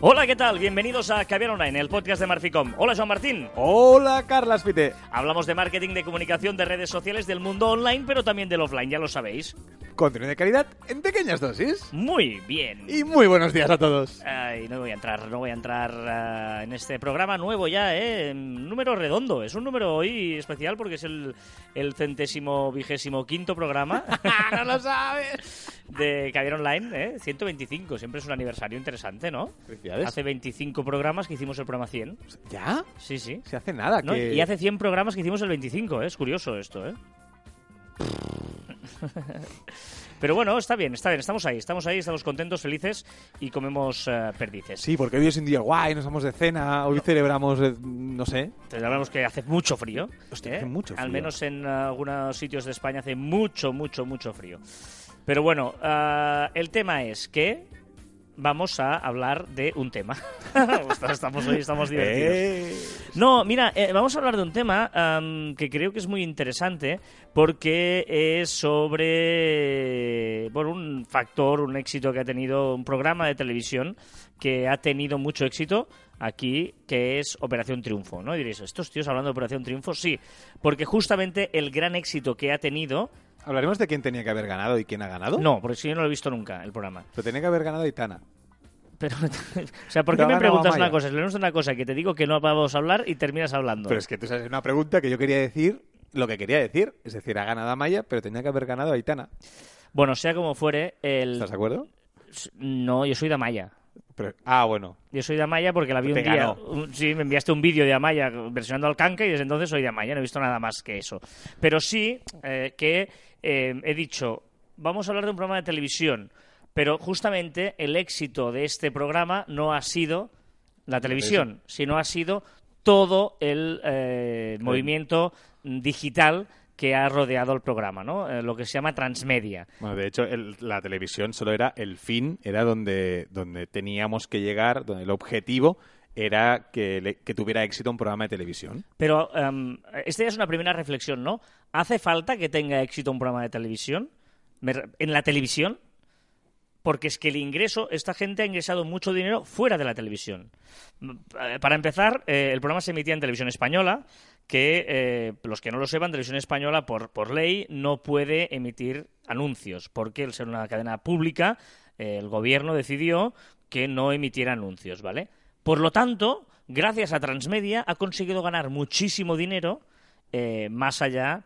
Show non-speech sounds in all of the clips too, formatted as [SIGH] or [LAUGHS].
Hola, ¿qué tal? Bienvenidos a Caviar Online, el podcast de Marficom. Hola, Joan Martín. Hola, Carlas Pite. Hablamos de marketing, de comunicación, de redes sociales, del mundo online, pero también del offline, ya lo sabéis. Contenido de calidad en pequeñas dosis. Muy bien. Y muy buenos días a todos. Ay, no voy a entrar, no voy a entrar ah, en este programa nuevo ya, ¿eh? Número redondo. Es un número hoy especial porque es el, el centésimo vigésimo quinto programa. [LAUGHS] [LAUGHS] ¡No lo sabes! De Caviar Online, ¿eh? 125. Siempre es un aniversario interesante, ¿no? Felicidades. Hace 25 programas que hicimos el programa 100. ¿Ya? Sí, sí. Se hace nada. ¿no? que... Y hace 100 programas que hicimos el 25, ¿eh? es curioso esto, ¿eh? [LAUGHS] Pero bueno, está bien, está bien, estamos ahí, estamos ahí, estamos contentos, felices y comemos eh, perdices. Sí, porque hoy es un día guay, nos vamos de cena, hoy celebramos, eh, no sé. Celebramos que hace mucho frío. Hostia, ¿eh? hace mucho Al frío. menos en algunos sitios de España hace mucho, mucho, mucho frío. Pero bueno, el tema es que vamos a hablar de un tema. [LAUGHS] estamos hoy, estamos divertidos. Eh, No, mira, eh, vamos a hablar de un tema que creo que es muy interesante porque es sobre bueno, un factor, un éxito que ha tenido un programa de televisión que ha tenido mucho éxito aquí, que es Operación Triunfo, ¿no? Y diréis, ¿estos tíos hablando de Operación Triunfo? Sí, porque justamente el gran éxito que ha tenido... ¿Hablaremos de quién tenía que haber ganado y quién ha ganado? No, porque si yo no lo he visto nunca, el programa. Pero tenía que haber ganado Aitana. Pero, [LAUGHS] o sea, ¿por qué Pero me preguntas una cosa? Leemos una cosa que te digo que no vamos a hablar y terminas hablando. Pero es que tú sabes una pregunta que yo quería decir lo que quería decir. Es decir, ha ganado Amaya, pero tenía que haber ganado Aitana. Bueno, sea como fuere, el... ¿Estás de acuerdo? No, yo soy de Amaya. Pero- ah, bueno. Yo soy de Amaya porque la vi Te un día. un- sí, me enviaste un vídeo de Amaya versionando al canca y desde entonces soy de Amaya. No he visto nada más que eso. Pero sí eh, que eh, he dicho, vamos a hablar de un programa de televisión. Pero justamente el éxito de este programa no ha sido la televisión, sino ha sido todo el eh, movimiento digital que ha rodeado el programa, ¿no? Eh, lo que se llama transmedia. Bueno, de hecho, el- la televisión solo era el fin, era donde, donde teníamos que llegar, donde el objetivo era que, le- que tuviera éxito un programa de televisión. Pero em, esta ya es una primera reflexión, ¿no? ¿Hace falta que tenga éxito un programa de televisión? ¿En la televisión? Porque es que el ingreso, esta gente ha ingresado mucho dinero fuera de la televisión. Mm, eh, Para empezar, eh, el programa se emitía en televisión española, que eh, los que no lo sepan, televisión española por, por ley no puede emitir anuncios, porque al ser una cadena pública, el gobierno decidió que no emitiera anuncios, ¿vale? Por lo tanto, gracias a Transmedia ha conseguido ganar muchísimo dinero eh, más allá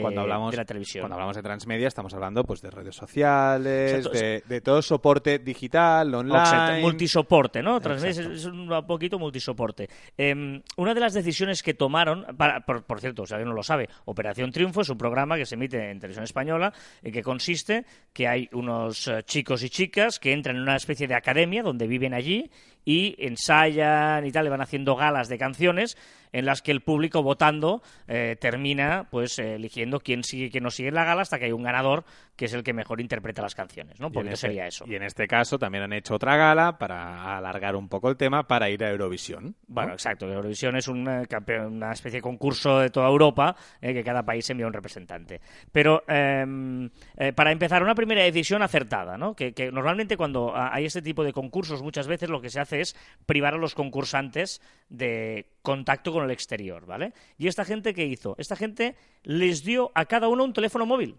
Cuando hablamos, de la televisión. Cuando hablamos de transmedia estamos hablando pues de redes sociales, Exacto. de, de todo soporte digital, online. Exacto, multisoporte, ¿no? Transmedia es, Exacto. es un poquito multisoporte. Eh, una de las decisiones que tomaron, para- por, por cierto, si alguien no lo sabe, Operación Triunfo es un programa que se emite en televisión española en que consiste que hay unos eh, chicos y chicas que entran en una especie de academia donde viven allí y ensayan y tal, y van haciendo galas de canciones en las que el público votando eh, termina pues eh, eligiendo quién sigue y quién no sigue en la gala hasta que hay un ganador que es el que mejor interpreta las canciones, ¿no? Y en Porque este- sería eso. Y en este caso también han hecho otra gala para alargar un poco el tema para ir a Eurovisión. ¿no? Bueno, exacto. Eurovisión es un, eh, una especie de concurso de toda Europa que cada país envía un representante. Pero eh, para empezar, una primera decisión acertada, ¿no? Que, que normalmente cuando ah, hay este tipo de concursos, muchas veces lo que se hace es privar a los concursantes de contacto con el exterior, ¿vale? Y esta gente, ¿qué hizo? Esta gente les dio a cada uno un teléfono móvil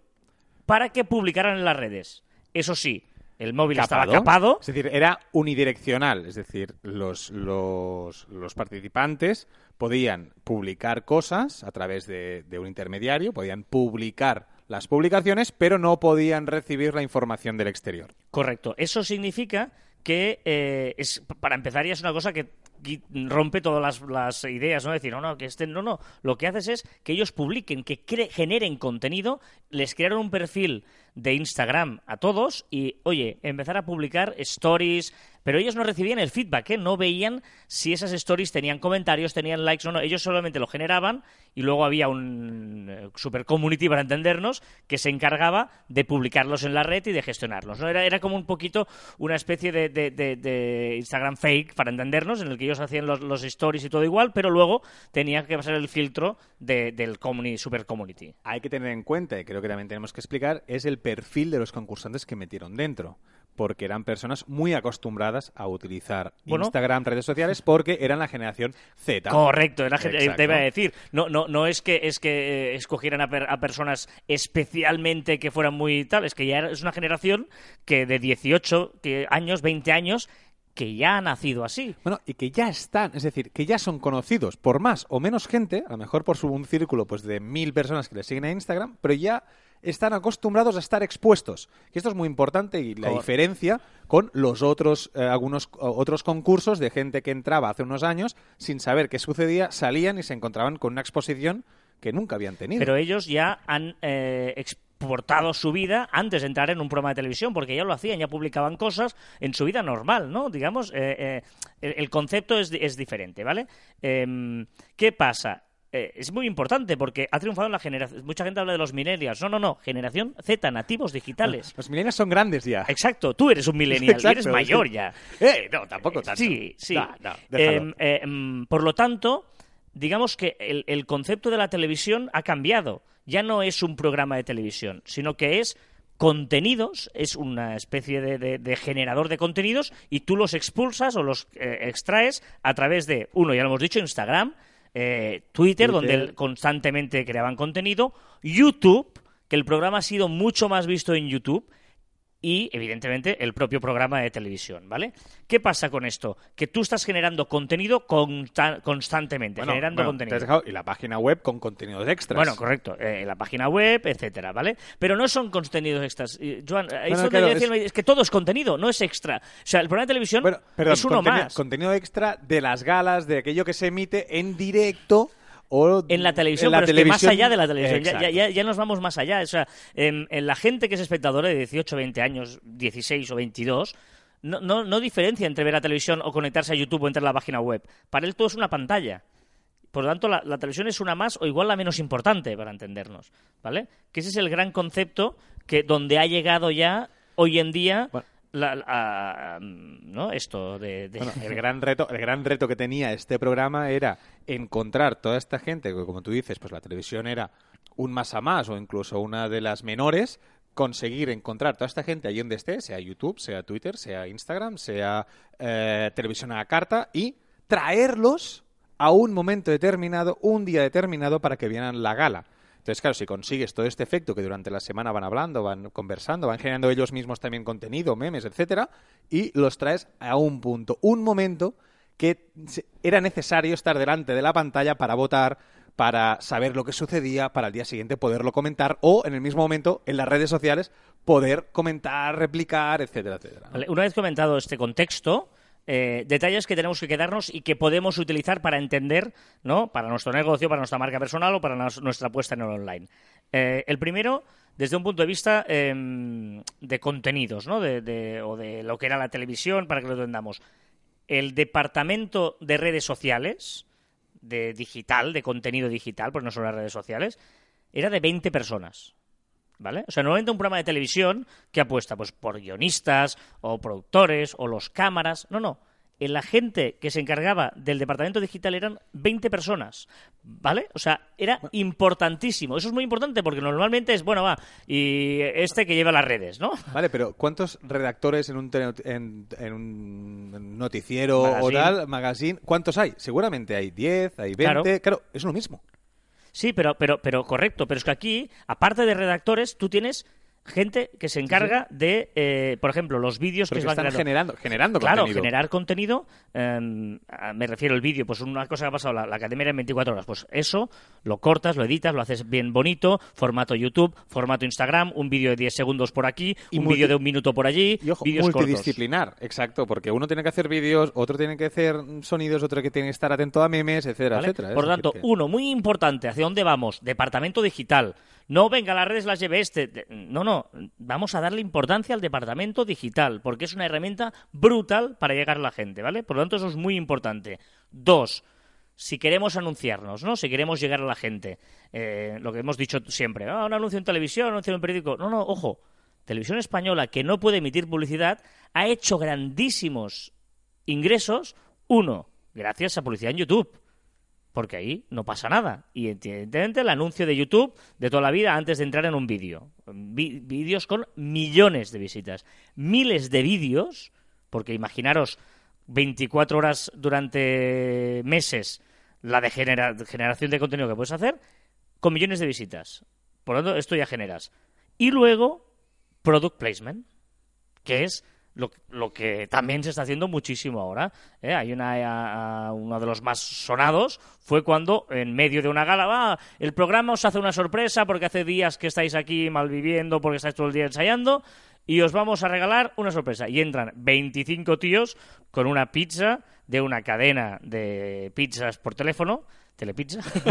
para que publicaran en las redes. Eso sí, el móvil estaba capado. Es decir, era unidireccional. Es decir, los, los, los participantes podían publicar cosas a través de, de un intermediario, podían publicar las publicaciones, pero no podían recibir la información del exterior. Correcto. Eso significa que, eh, es, para empezar, ya es una cosa que rompe todas las, las ideas, ¿no? Decir, no, no, que este, no, no. Lo que haces es que ellos publiquen, que generen contenido, les crearon un perfil de Instagram a todos y, oye, empezar a publicar stories, pero ellos no recibían el feedback, ¿eh? No veían si esas stories tenían comentarios, tenían likes o no. Ellos solamente lo generaban y luego había un eh, super community, para entendernos, que se encargaba de publicarlos en la red y de gestionarlos. ¿no? Era, era como un poquito una especie de, Instagram fake, para entendernos, en el que ellos hacían los, stories y todo igual, pero luego tenía que pasar el filtro de- del super community. Hay que tener en cuenta, y creo que también tenemos que explicar, es el perfil de los concursantes que metieron dentro. Porque eran personas muy acostumbradas a utilizar Bueno. Instagram, redes sociales, porque eran la generación Z. Correcto, era, Exacto. te iba a decir. No, no, no es que es que eh, escogieran a, per- a personas especialmente que fueran muy tal, es que ya era- es una generación que de 18 que- años, 20 años, que ya ha nacido así. Bueno, y que ya están, es decir, que ya son conocidos por más o menos gente, a lo mejor por su, un círculo pues de mil personas que le siguen a Instagram, pero ya están acostumbrados a estar expuestos. Y esto es muy importante y la diferencia con los otros, eh, algunos otros concursos de gente que entraba hace unos años sin saber qué sucedía, salían y se encontraban con una exposición que nunca habían tenido. Pero ellos ya han eh, exportado su vida antes de entrar en un programa de televisión, porque ya lo hacían, ya publicaban cosas en su vida normal, ¿no? Digamos, eh, eh, el, concepto es, es diferente, ¿vale? Em, ¿Qué pasa? Eh, es muy importante porque ha triunfado en la generación. Mucha gente habla de los millennials. No, no, no. Generación Z, nativos digitales. Los millennials son grandes ya. Exacto, tú eres un millennial [LAUGHS] Exacto, eres mayor sí. ya. Eh, no, tampoco tanto. Sí, sí. No. Em, eh, em, por lo tanto, digamos que el, el concepto de la televisión ha cambiado. Ya no es un programa de televisión, sino que es contenidos, es una especie de, de- de generador de contenidos y tú los expulsas o los eh, extraes a través de, uno, ya lo hemos dicho, Instagram, eh, Twitter, Twitter. donde constantemente creaban contenido, YouTube, que el programa ha sido mucho más visto en YouTube, y, evidentemente, el propio programa de televisión, ¿vale? ¿Qué pasa con esto? Que tú estás generando contenido consta- constantemente, Bueno, generando bueno, contenido. te has dejado- y la página web con contenidos extras. Bueno, correcto. eh, la página web, etcétera, ¿vale? Pero no son contenidos extras. Joan, es Bueno, donde claro, decía, es... que todo es contenido, no es extra. O sea, el programa de televisión perdón, es uno más. Contenido extra de las galas, de aquello que se emite en directo o En la televisión, en la pero es que más allá de la televisión, ya, ya, ya- ya nos vamos más allá. O sea, en, en la gente que es espectadora de 18, 20 años, 16 o 22, no, no, no diferencia entre ver la televisión o conectarse a YouTube o entrar a la página web. Para él todo es una pantalla. Por lo tanto, la, la televisión es una más o igual la menos importante para entendernos, ¿vale? Que ese es el gran concepto que donde ha llegado ya hoy en día Bueno. La- la- ¿no? esto de... de- Bueno, el [LAUGHS] gran reto, el gran reto que tenía este programa era encontrar toda esta gente, que como tú dices, pues la televisión era un más a más o incluso una de las menores, conseguir encontrar toda esta gente allí donde esté, sea YouTube, sea Twitter, sea Instagram, sea eh, televisión a la carta, y traerlos a un momento determinado, un día determinado, para que vieran la gala. Entonces, claro, si consigues todo este efecto que durante la semana van hablando, van conversando, van generando ellos mismos también contenido, memes, etcétera, y los traes a un punto, un momento que era necesario estar delante de la pantalla para votar, para saber lo que sucedía, para al día siguiente poderlo comentar o en el mismo momento en las redes sociales poder comentar, replicar, etcétera, etcétera. Una vez comentado este contexto, eh, detalles que tenemos que quedarnos y que podemos utilizar para entender, ¿no? Para nuestro negocio, para nuestra marca personal o para nuestra apuesta en el online. Eh, el primero, desde un punto de vista em, de contenidos, ¿no? De, de- o de lo que era la televisión, para que lo entendamos. El departamento de redes sociales, de digital, de contenido digital, pues no son las redes sociales, era de 20 personas. ¿Vale? O sea, normalmente un programa de televisión que apuesta pues por guionistas o productores o los cámaras. No, no. En la gente que se encargaba del departamento digital eran 20 personas. ¿Vale? O sea, era importantísimo. Eso es muy importante porque normalmente es, bueno, va, y este que lleva las redes, ¿no? Vale, pero ¿cuántos redactores en un, en, en un noticiero o Magazine. tal, magazine, cuántos hay? Seguramente hay 10, hay 20. Claro. Claro, es lo mismo. Sí, pero, pero, pero correcto. Pero es que aquí, aparte de redactores, tú tienes gente que se encarga de, eh, por ejemplo, los vídeos que Porque se van están generando, generando Claro, contenido. generar contenido, eh, me refiero al vídeo, pues una cosa que ha pasado, la, la academia era en 24 horas, pues eso lo cortas, lo editas, lo haces bien bonito, formato YouTube, formato Instagram, un vídeo de 10 segundos por aquí, Y un vídeo de un minuto por allí, Y ojo, vídeos cortos. multidisciplinar, exacto, porque uno tiene que hacer vídeos, otro tiene que hacer sonidos, otro que tiene que estar atento a memes, etcétera, ¿vale? etcétera. Por Es lo tanto, que- uno, muy importante, ¿hacia dónde vamos? Departamento digital. No, venga, las redes las lleve este. No, no, vamos a darle importancia al departamento digital, porque es una herramienta brutal para llegar a la gente, ¿vale? Por lo tanto, eso es muy importante. Dos, si queremos anunciarnos, ¿no? Si queremos llegar a la gente, eh, lo que hemos dicho siempre, ah, un anuncio en televisión, un anuncio en un periódico. No, no, ojo, Televisión Española, que no puede emitir publicidad, ha hecho grandísimos ingresos, uno, gracias a publicidad en YouTube. Porque ahí no pasa nada. Y evidentemente el anuncio de YouTube de toda la vida antes de entrar en un vídeo. Vídeos con millones de visitas. Miles de vídeos, porque imaginaros 24 horas durante meses la de genera- generación de contenido que puedes hacer, con millones de visitas. Por lo tanto, esto ya generas. Y luego, product placement, que es lo, lo que también se está haciendo muchísimo ahora. ¿eh? Hay una, uno de los más sonados fue cuando en medio de una gala, va, el programa os hace una sorpresa porque hace días que estáis aquí malviviendo porque estáis todo el día ensayando y os vamos a regalar una sorpresa. Y entran 25 tíos con una pizza de una cadena de pizzas por teléfono. Telepizza. [LAUGHS]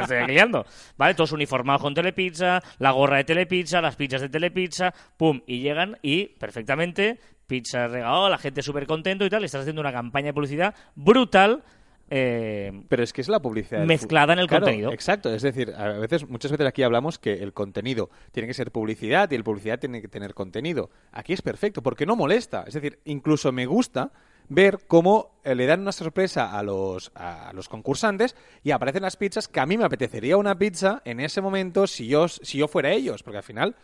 Estoy aquí liando. ¿Vale? Todos uniformados con Telepizza, la gorra de Telepizza, las pizzas de Telepizza, pum, y llegan y perfectamente, pizza regalado, la gente súper contento y tal, y estás haciendo una campaña de publicidad brutal. eh, Pero es que es la publicidad. Mezclada en el Claro, contenido. Exacto, es decir, a veces, muchas veces aquí hablamos que el contenido tiene que ser publicidad y el publicidad tiene que tener contenido. Aquí es perfecto, porque no molesta. Es decir, incluso me gusta ver cómo eh, le dan una sorpresa a los, a los concursantes y aparecen las pizzas que a mí me apetecería una pizza en ese momento si yo, si yo fuera ellos, porque al final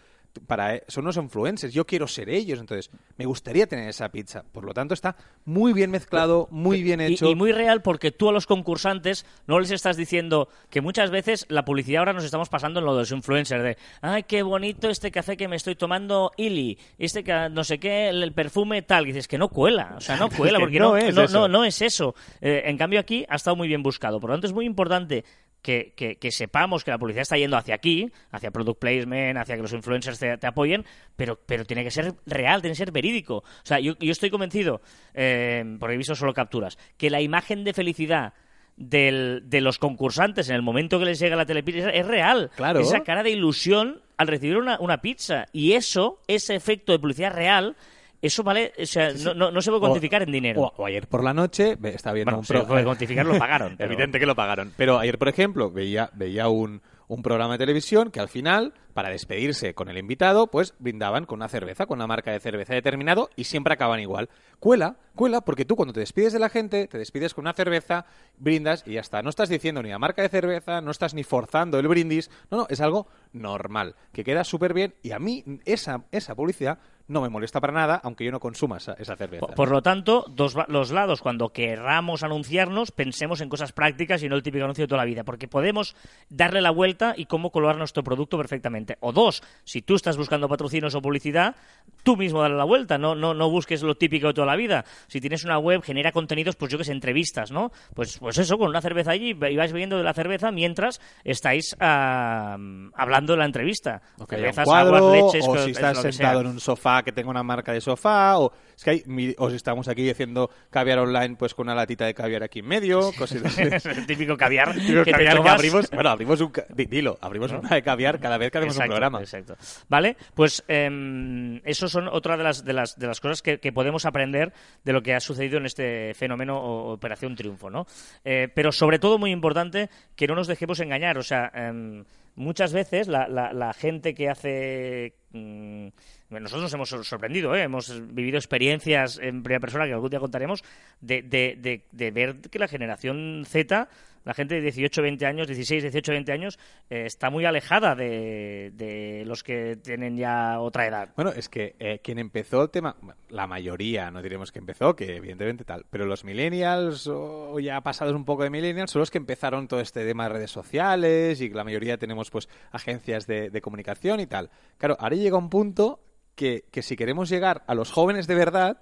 para e, son unos influencers, yo quiero ser ellos, entonces me gustaría tener esa pizza. Por lo tanto, está muy bien mezclado, muy bien hecho. Y, muy real porque tú a los concursantes no les estás diciendo que muchas veces la publicidad ahora nos estamos pasando en lo de los influencers de ay qué bonito este café que me estoy tomando Illy, este que no sé qué, el, perfume tal, y dices que no cuela, o sea, no [LAUGHS] cuela que porque no no, es no, eso. no, no es eso. Eh, en cambio aquí ha estado muy bien buscado, por lo tanto es muy importante que, que- que sepamos que la publicidad está yendo hacia aquí, hacia product placement, hacia que los influencers te, te apoyen, pero, pero tiene que ser real, tiene que ser verídico. O sea, yo, yo estoy convencido, eh, porque he visto solo capturas, que la imagen de felicidad del- de los concursantes en el momento que les llega la telepizza es real. Claro. Esa cara de ilusión al recibir una, una pizza. Y eso, ese efecto de publicidad real, eso vale, o sea, no, no- no se puede cuantificar en dinero. O, o ayer por la noche, estaba viendo Bueno, un se pro- puede cuantificar, lo pagaron. [LAUGHS] pero- Evidente que lo pagaron. Pero ayer, por ejemplo, veía, veía un, un programa de televisión que al final, para despedirse con el invitado, pues brindaban con una cerveza, con una marca de cerveza determinado y siempre acaban igual. Cuela, cuela, porque tú cuando te despides de la gente, te despides con una cerveza, brindas y ya está. No estás diciendo ni la marca de cerveza, no estás ni forzando el brindis. No, no, es algo normal, que queda súper bien y a mí esa, esa publicidad no me molesta para nada, aunque yo no consuma esa, cerveza. Por, lo tanto, dos los lados, cuando querramos anunciarnos, pensemos en cosas prácticas y no el típico anuncio de toda la vida, porque podemos darle la vuelta y cómo colocar nuestro producto perfectamente. O dos, si tú estás buscando patrocinios o publicidad, tú mismo dale la vuelta, no, no, no busques lo típico de toda la vida. Si tienes una web, genera contenidos, pues yo que sé, entrevistas, ¿no? Pues, pues eso, con una cerveza allí y vais bebiendo de la cerveza mientras estáis ah, hablando de la entrevista. O que haya un Cervezas, cuadro, aguas, leches, o si es estás sentado sea. en un sofá que tenga una marca de sofá, o es que hay, o si estamos aquí haciendo caviar online, pues con una latita de caviar aquí en medio, cosas [LAUGHS] el típico caviar que caviar que abrimos, bueno, abrimos un, dilo, abrimos una de caviar cada vez que hacemos Exacto, un programa. Exacto. Vale, pues eh, eso son otra de las, de las, de las cosas que, que podemos aprender de lo que ha sucedido en este fenómeno o Operación Triunfo, ¿no? Eh, pero sobre todo muy importante que no nos dejemos engañar, o sea, em, muchas veces la, la- la gente que hace mm, nosotros nos hemos sor- sorprendido, ¿eh? hemos vivido experiencias en primera persona que algún día contaremos de, de- de- de ver que la generación Z, la gente de 18, 20 años, 16, 18, 20 años, eh, está muy alejada de, de los que tienen ya otra edad. Bueno, es que eh, quien empezó el tema, la mayoría, no diremos que empezó, que evidentemente tal, pero los millennials o ya pasados un poco de millennials son los que empezaron todo este tema de redes sociales y la mayoría tenemos pues agencias de, de comunicación y tal. Claro, ahora llega un punto que, que si queremos llegar a los jóvenes de verdad,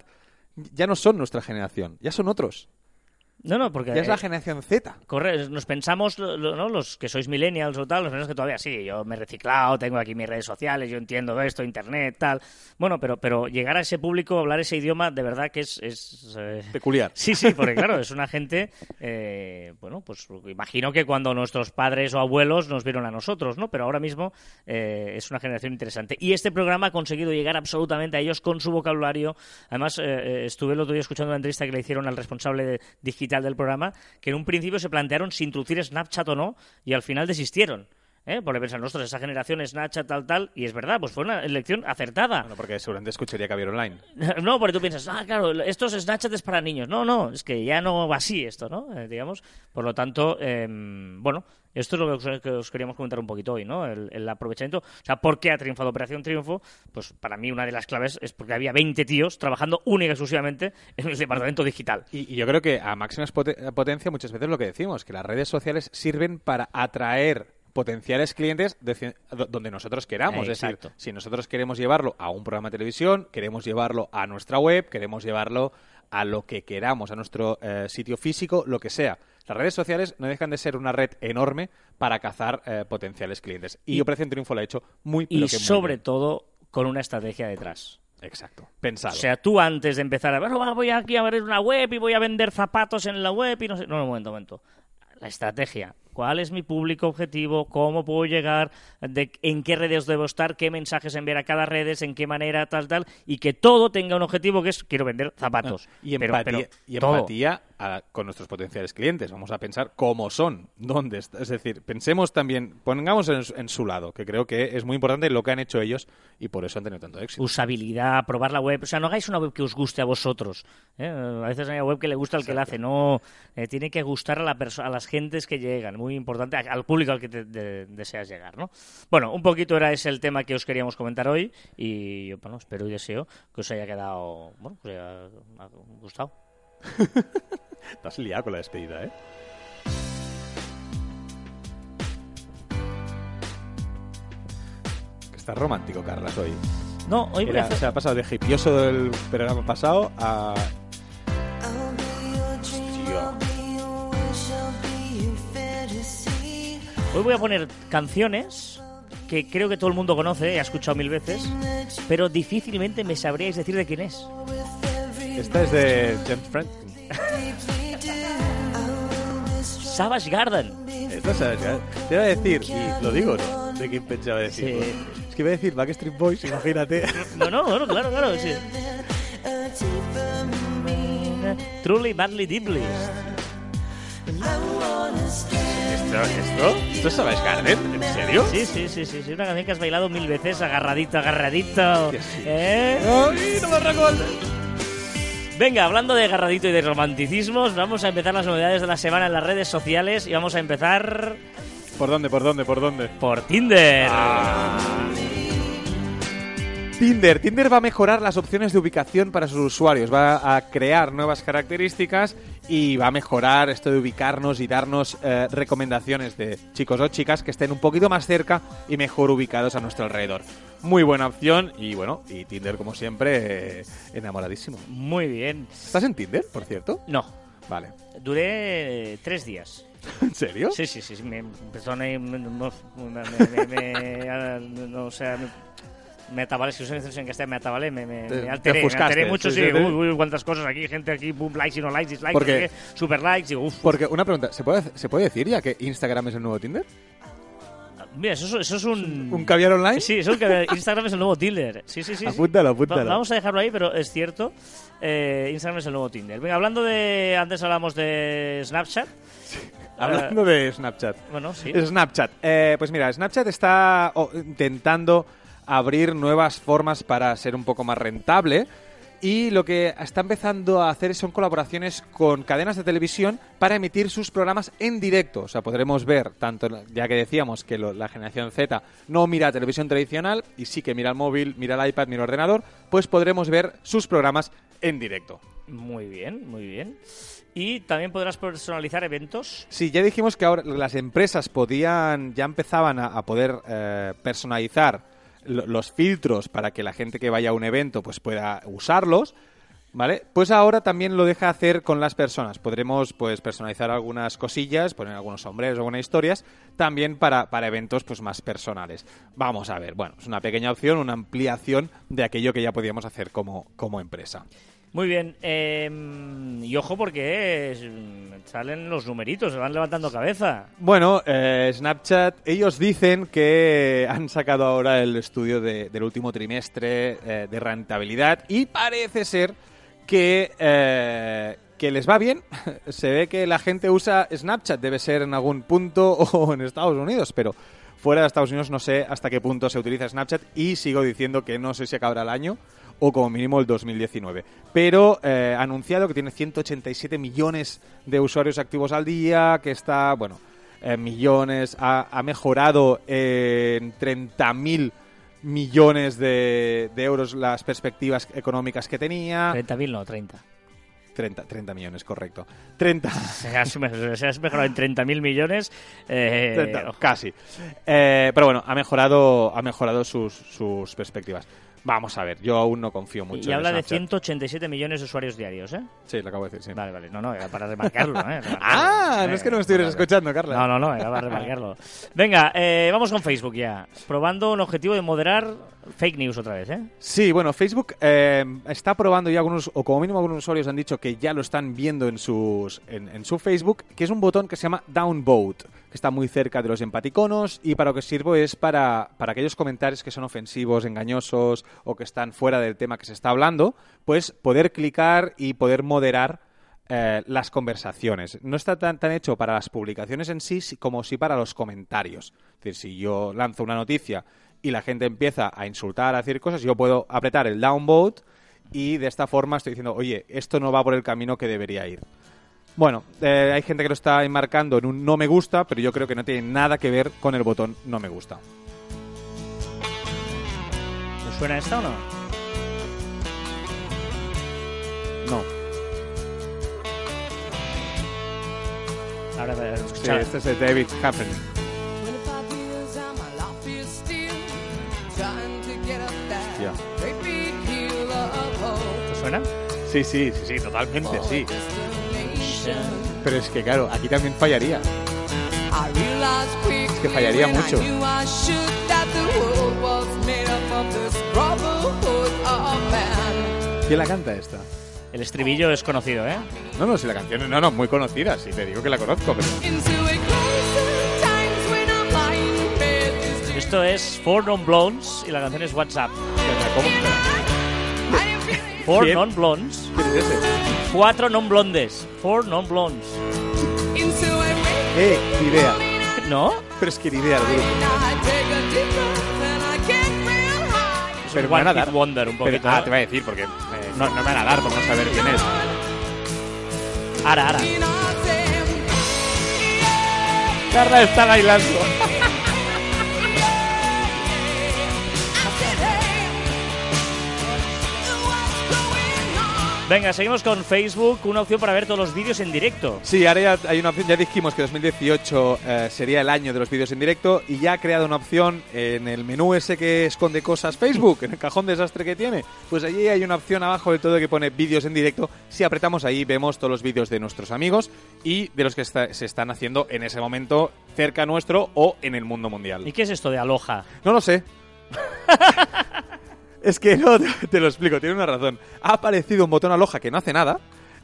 ya no son nuestra generación, ya son otros. No, no, porque... Ya es la eh, generación Z. Corre, nos pensamos, lo- lo- ¿no? los que sois millennials o tal, los menos que todavía sí, yo me he reciclado, tengo aquí mis redes sociales, yo entiendo esto, internet, tal. Bueno, pero, pero llegar a ese público, hablar ese idioma, de verdad que es... es eh, Peculiar. [LAUGHS] Sí, sí, porque claro, [LAUGHS] es una gente, eh, bueno, pues imagino que cuando nuestros padres o abuelos nos vieron a nosotros, ¿no? Pero ahora mismo eh, es una generación interesante. Y este programa ha conseguido llegar absolutamente a ellos con su vocabulario. Además, eh, eh, estuve el otro día escuchando una entrevista que le hicieron al responsable de- digital del programa, que en un principio se plantearon si introducir Snapchat o no, y al final desistieron. ¿eh? ¿eh? Porque pensan, nosotros, esa generación Snapchat, tal, tal, y es verdad, pues fue una elección acertada. Bueno, porque seguramente escucharía que había online. [LAUGHS] No, porque tú piensas, ah, claro, estos Snapchat es para niños. No, no, es que ya no va así esto, ¿no? Eh, digamos. Por lo tanto, em, bueno, esto es lo que os, que os queríamos comentar un poquito hoy, ¿no? El, el aprovechamiento. O sea, ¿por qué ha triunfado Operación Triunfo? Pues para mí una de las claves es porque había 20 tíos trabajando única y exclusivamente en el departamento digital. Y, y yo creo que a máxima pote- potencia muchas veces lo que decimos, que las redes sociales sirven para atraer potenciales clientes de donde nosotros queramos. Es Exacto. decir, si nosotros queremos llevarlo a un programa de televisión, queremos llevarlo a nuestra web, queremos llevarlo a lo que queramos, a nuestro eh, sitio físico, lo que sea. Las redes sociales no dejan de ser una red enorme para cazar eh, potenciales clientes. Y, Y- Operación Triunfo lo ha hecho muy, Y pero que muy sobre bien. todo con una estrategia detrás. Exacto. Pensado. O sea, tú antes de empezar a bueno, va, voy aquí a abrir una web y voy a vender zapatos en la web y no sé. No, no, un momento, un momento. La estrategia. ¿Cuál es mi público objetivo? ¿Cómo puedo llegar? De, ¿En qué redes debo estar? ¿Qué mensajes enviar a cada redes? ¿En qué manera? Tal, tal. Y que todo tenga un objetivo que es quiero vender zapatos. Y empatía, pero y empatía a- con nuestros potenciales clientes. Vamos a pensar cómo son, dónde está. Es decir, pensemos también, pongamos en, su- en su lado, que creo que es muy importante lo que han hecho ellos y por eso han tenido tanto éxito. usabilidad, probar la web. O sea, no hagáis una web que os guste a vosotros. ¿eh? A veces hay una web que le gusta al que la hace. No, eh, tiene que gustar a, la a las gentes que llegan. Muy importante, al público al que te- de- deseas llegar, ¿no? Bueno, un poquito era ese el tema que os queríamos comentar hoy y yo, bueno, espero y deseo que os haya quedado, bueno, que os haya ha gustado. [LAUGHS] Te has liado con la despedida, ¿eh? Está romántico, Carlas, hoy. No, hoy Era- hacer- se ha pasado de hipioso del programa pasado a... Hoy voy a poner canciones que creo que todo el mundo conoce, he escuchado mil veces, pero difícilmente me sabríais decir de quién es. Esta es de James Franklin. Savage Garden. Esta es, ya- te iba a decir, y lo digo, ¿no? ¿De quién pensaba decir? Sí. Es que iba a decir Backstreet Boys, imagínate. No, no, bueno, claro, claro, sí. Truly Badly Deeply. ¿Esto, esto, ¿Esto es Savage Garden? ¿En serio? Sí, sí, sí, sí, sí, una canción que has bailado mil veces, agarradito, agarradito. Sí. ¿Eh? ¡Ay, no me recuerdo! Venga, hablando de agarradito y de romanticismos, vamos a empezar las novedades de la semana en las redes sociales y vamos a empezar ¿Por dónde, por dónde, por dónde? por Tinder. Ah. Tinder. Tinder va a mejorar las opciones de ubicación para sus usuarios, va a crear nuevas características y va a mejorar esto de ubicarnos y darnos eh, recomendaciones de chicos o chicas que estén un poquito más cerca y mejor ubicados a nuestro alrededor. Muy buena opción y bueno, y Tinder como siempre, eh, enamoradísimo. Muy bien. ¿Estás en Tinder, por cierto? No, Vale. duré tres días. [LAUGHS] ¿En serio? Sí, sí, sí, me empezó a... [LAUGHS] No, o sea, me, me atabalé, si uso expresión que esté, me me, me, Te- me te alteré, me alteré mucho, sí, sí, sí, uy, uy, cuántas cosas aquí, gente aquí, boom, likes y no likes, dislikes, Porque- no super likes, digo, uff, Porque una pregunta, ¿se puede, ¿se puede decir ya que Instagram es el nuevo Tinder? mira, eso, es- eso es un... ¿Un caviar online? Sí, eso es que Instagram es el nuevo Tinder. Sí, sí, sí. sí. Apúntalo, Va- apúntalo. vamos a dejarlo ahí, pero es cierto. eh, Instagram es el nuevo Tinder. Venga, hablando de. Antes hablamos de Snapchat. Hablando de Snapchat. Bueno, sí. Snapchat. Eh, pues mira, Snapchat está oh, intentando abrir nuevas formas para ser un poco más rentable. Y lo que está empezando a hacer son colaboraciones con cadenas de televisión para emitir sus programas en directo. O sea, podremos ver, tanto ya que decíamos que lo- la generación Z no mira televisión tradicional y sí que mira el móvil, mira el iPad, mira el ordenador, pues podremos ver sus programas en directo. Muy bien, muy bien. Y también podrás personalizar eventos. Sí, ya dijimos que ahora las empresas podían, ya empezaban a, a poder eh, personalizar los filtros para que la gente que vaya a un evento pues pueda usarlos, ¿vale? Pues ahora también lo deja hacer con las personas. Podremos pues personalizar algunas cosillas, poner algunos sombreros, algunas historias, también para, para eventos pues más personales. Vamos a ver, bueno, es una pequeña opción, una ampliación de aquello que ya podíamos hacer como, como empresa. Muy bien. eh, y ojo porque salen los numeritos, se van levantando cabeza. Bueno, eh, Snapchat, ellos dicen que han sacado ahora el estudio de- del último trimestre eh, de rentabilidad y parece ser que, eh, que les va bien. [LAUGHS] Se ve que la gente usa Snapchat, debe ser en algún punto [LAUGHS] o en Estados Unidos, pero Fuera de Estados Unidos no sé hasta qué punto se utiliza Snapchat y sigo diciendo que no sé si acabará el año o como mínimo el 2019. Pero eh, ha anunciado que tiene 187 millones de usuarios activos al día, que está, bueno, eh, millones, ha, ha mejorado en 30.000 millones de, de euros las perspectivas económicas que tenía. 30.000 no, 30. 30, 30 millones, correcto. 30. [LAUGHS] Se has, me- se has mejorado en 30.000 millones. eh, 30, casi. Eh, pero bueno, ha mejorado, ha mejorado sus, sus perspectivas. Vamos a ver, yo aún no confío mucho y en habla de Snapchat. 187 millones de usuarios diarios, ¿eh? Sí, lo acabo de decir, sí. Vale, vale. No, no, era para remarcarlo, ¿eh? [LAUGHS] Remarcarlo. Ah, no es que no me estuvieras vale. escuchando, Carla. No, no, no, era para remarcarlo. Venga, eh, vamos con Facebook ya. Probando un objetivo de moderar fake news otra vez, ¿eh? Sí, bueno, Facebook eh, está probando ya algunos, o como mínimo algunos usuarios han dicho que ya lo están viendo en, sus, en, en su Facebook, que es un botón que se llama Downvote, que está muy cerca de los empaticonos y para lo que sirve es para, para aquellos comentarios que son ofensivos, engañosos o que están fuera del tema que se está hablando, pues poder clicar y poder moderar eh, las conversaciones. No está tan, tan hecho para las publicaciones en sí como sí para los comentarios. Es decir, si yo lanzo una noticia y la gente empieza a insultar, a decir cosas, yo puedo apretar el downvote y de esta forma estoy diciendo, oye, esto no va por el camino que debería ir. Bueno, eh, hay gente que lo está enmarcando en un no me gusta, pero yo creo que no tiene nada que ver con el botón no me gusta. ¿Te suena esta o no? No. Ahora, eh, Sí, escucha. este es de David Haffen. 25 years and my life is still trying to get up that Yeah. great big hill of hope. ¿Te suena? Sí, sí, sí, sí, totalmente, sí. Pero es que claro, aquí también fallaría. I realized quickly que fallaría mucho. ¿Quién la canta esta? El estribillo es conocido, ¿eh? No, no, si la canción no, no, muy conocida, sí, te digo que la conozco, pero... Esto es Four Non Blondes y la canción es WhatsApp. ¿Cómo? Four ¿Quién? Non Blondes. ¿Quién es ese? Cuatro non blondes. Four non blondes. into a rain Eh, ni idea. [LAUGHS] ¿No? Pero es que ni idea, el grupo. Pero un me van a One dar. Wonder un Pero- poquito. ah, ¿eh? te voy a decir, porque eh, no, no me van a dar por no saber quién es. Ahora, ahora. Carla está bailando. Venga, seguimos con Facebook. Una opción para ver todos los vídeos en directo. Sí, ahora ya hay una opción, ya dijimos que 2018 eh, sería el año de los vídeos en directo y ya ha creado una opción en el menú ese que esconde cosas Facebook, en el cajón desastre que tiene. Pues allí hay una opción abajo del todo que pone vídeos en directo. Si apretamos ahí vemos todos los vídeos de nuestros amigos y de los que está- se están haciendo en ese momento cerca nuestro o en el mundo mundial. ¿Y qué es esto de Aloha? No lo sé. [LAUGHS] es que no, [LAUGHS] te lo explico, tiene una razón. Ha aparecido un botón aloja que no hace nada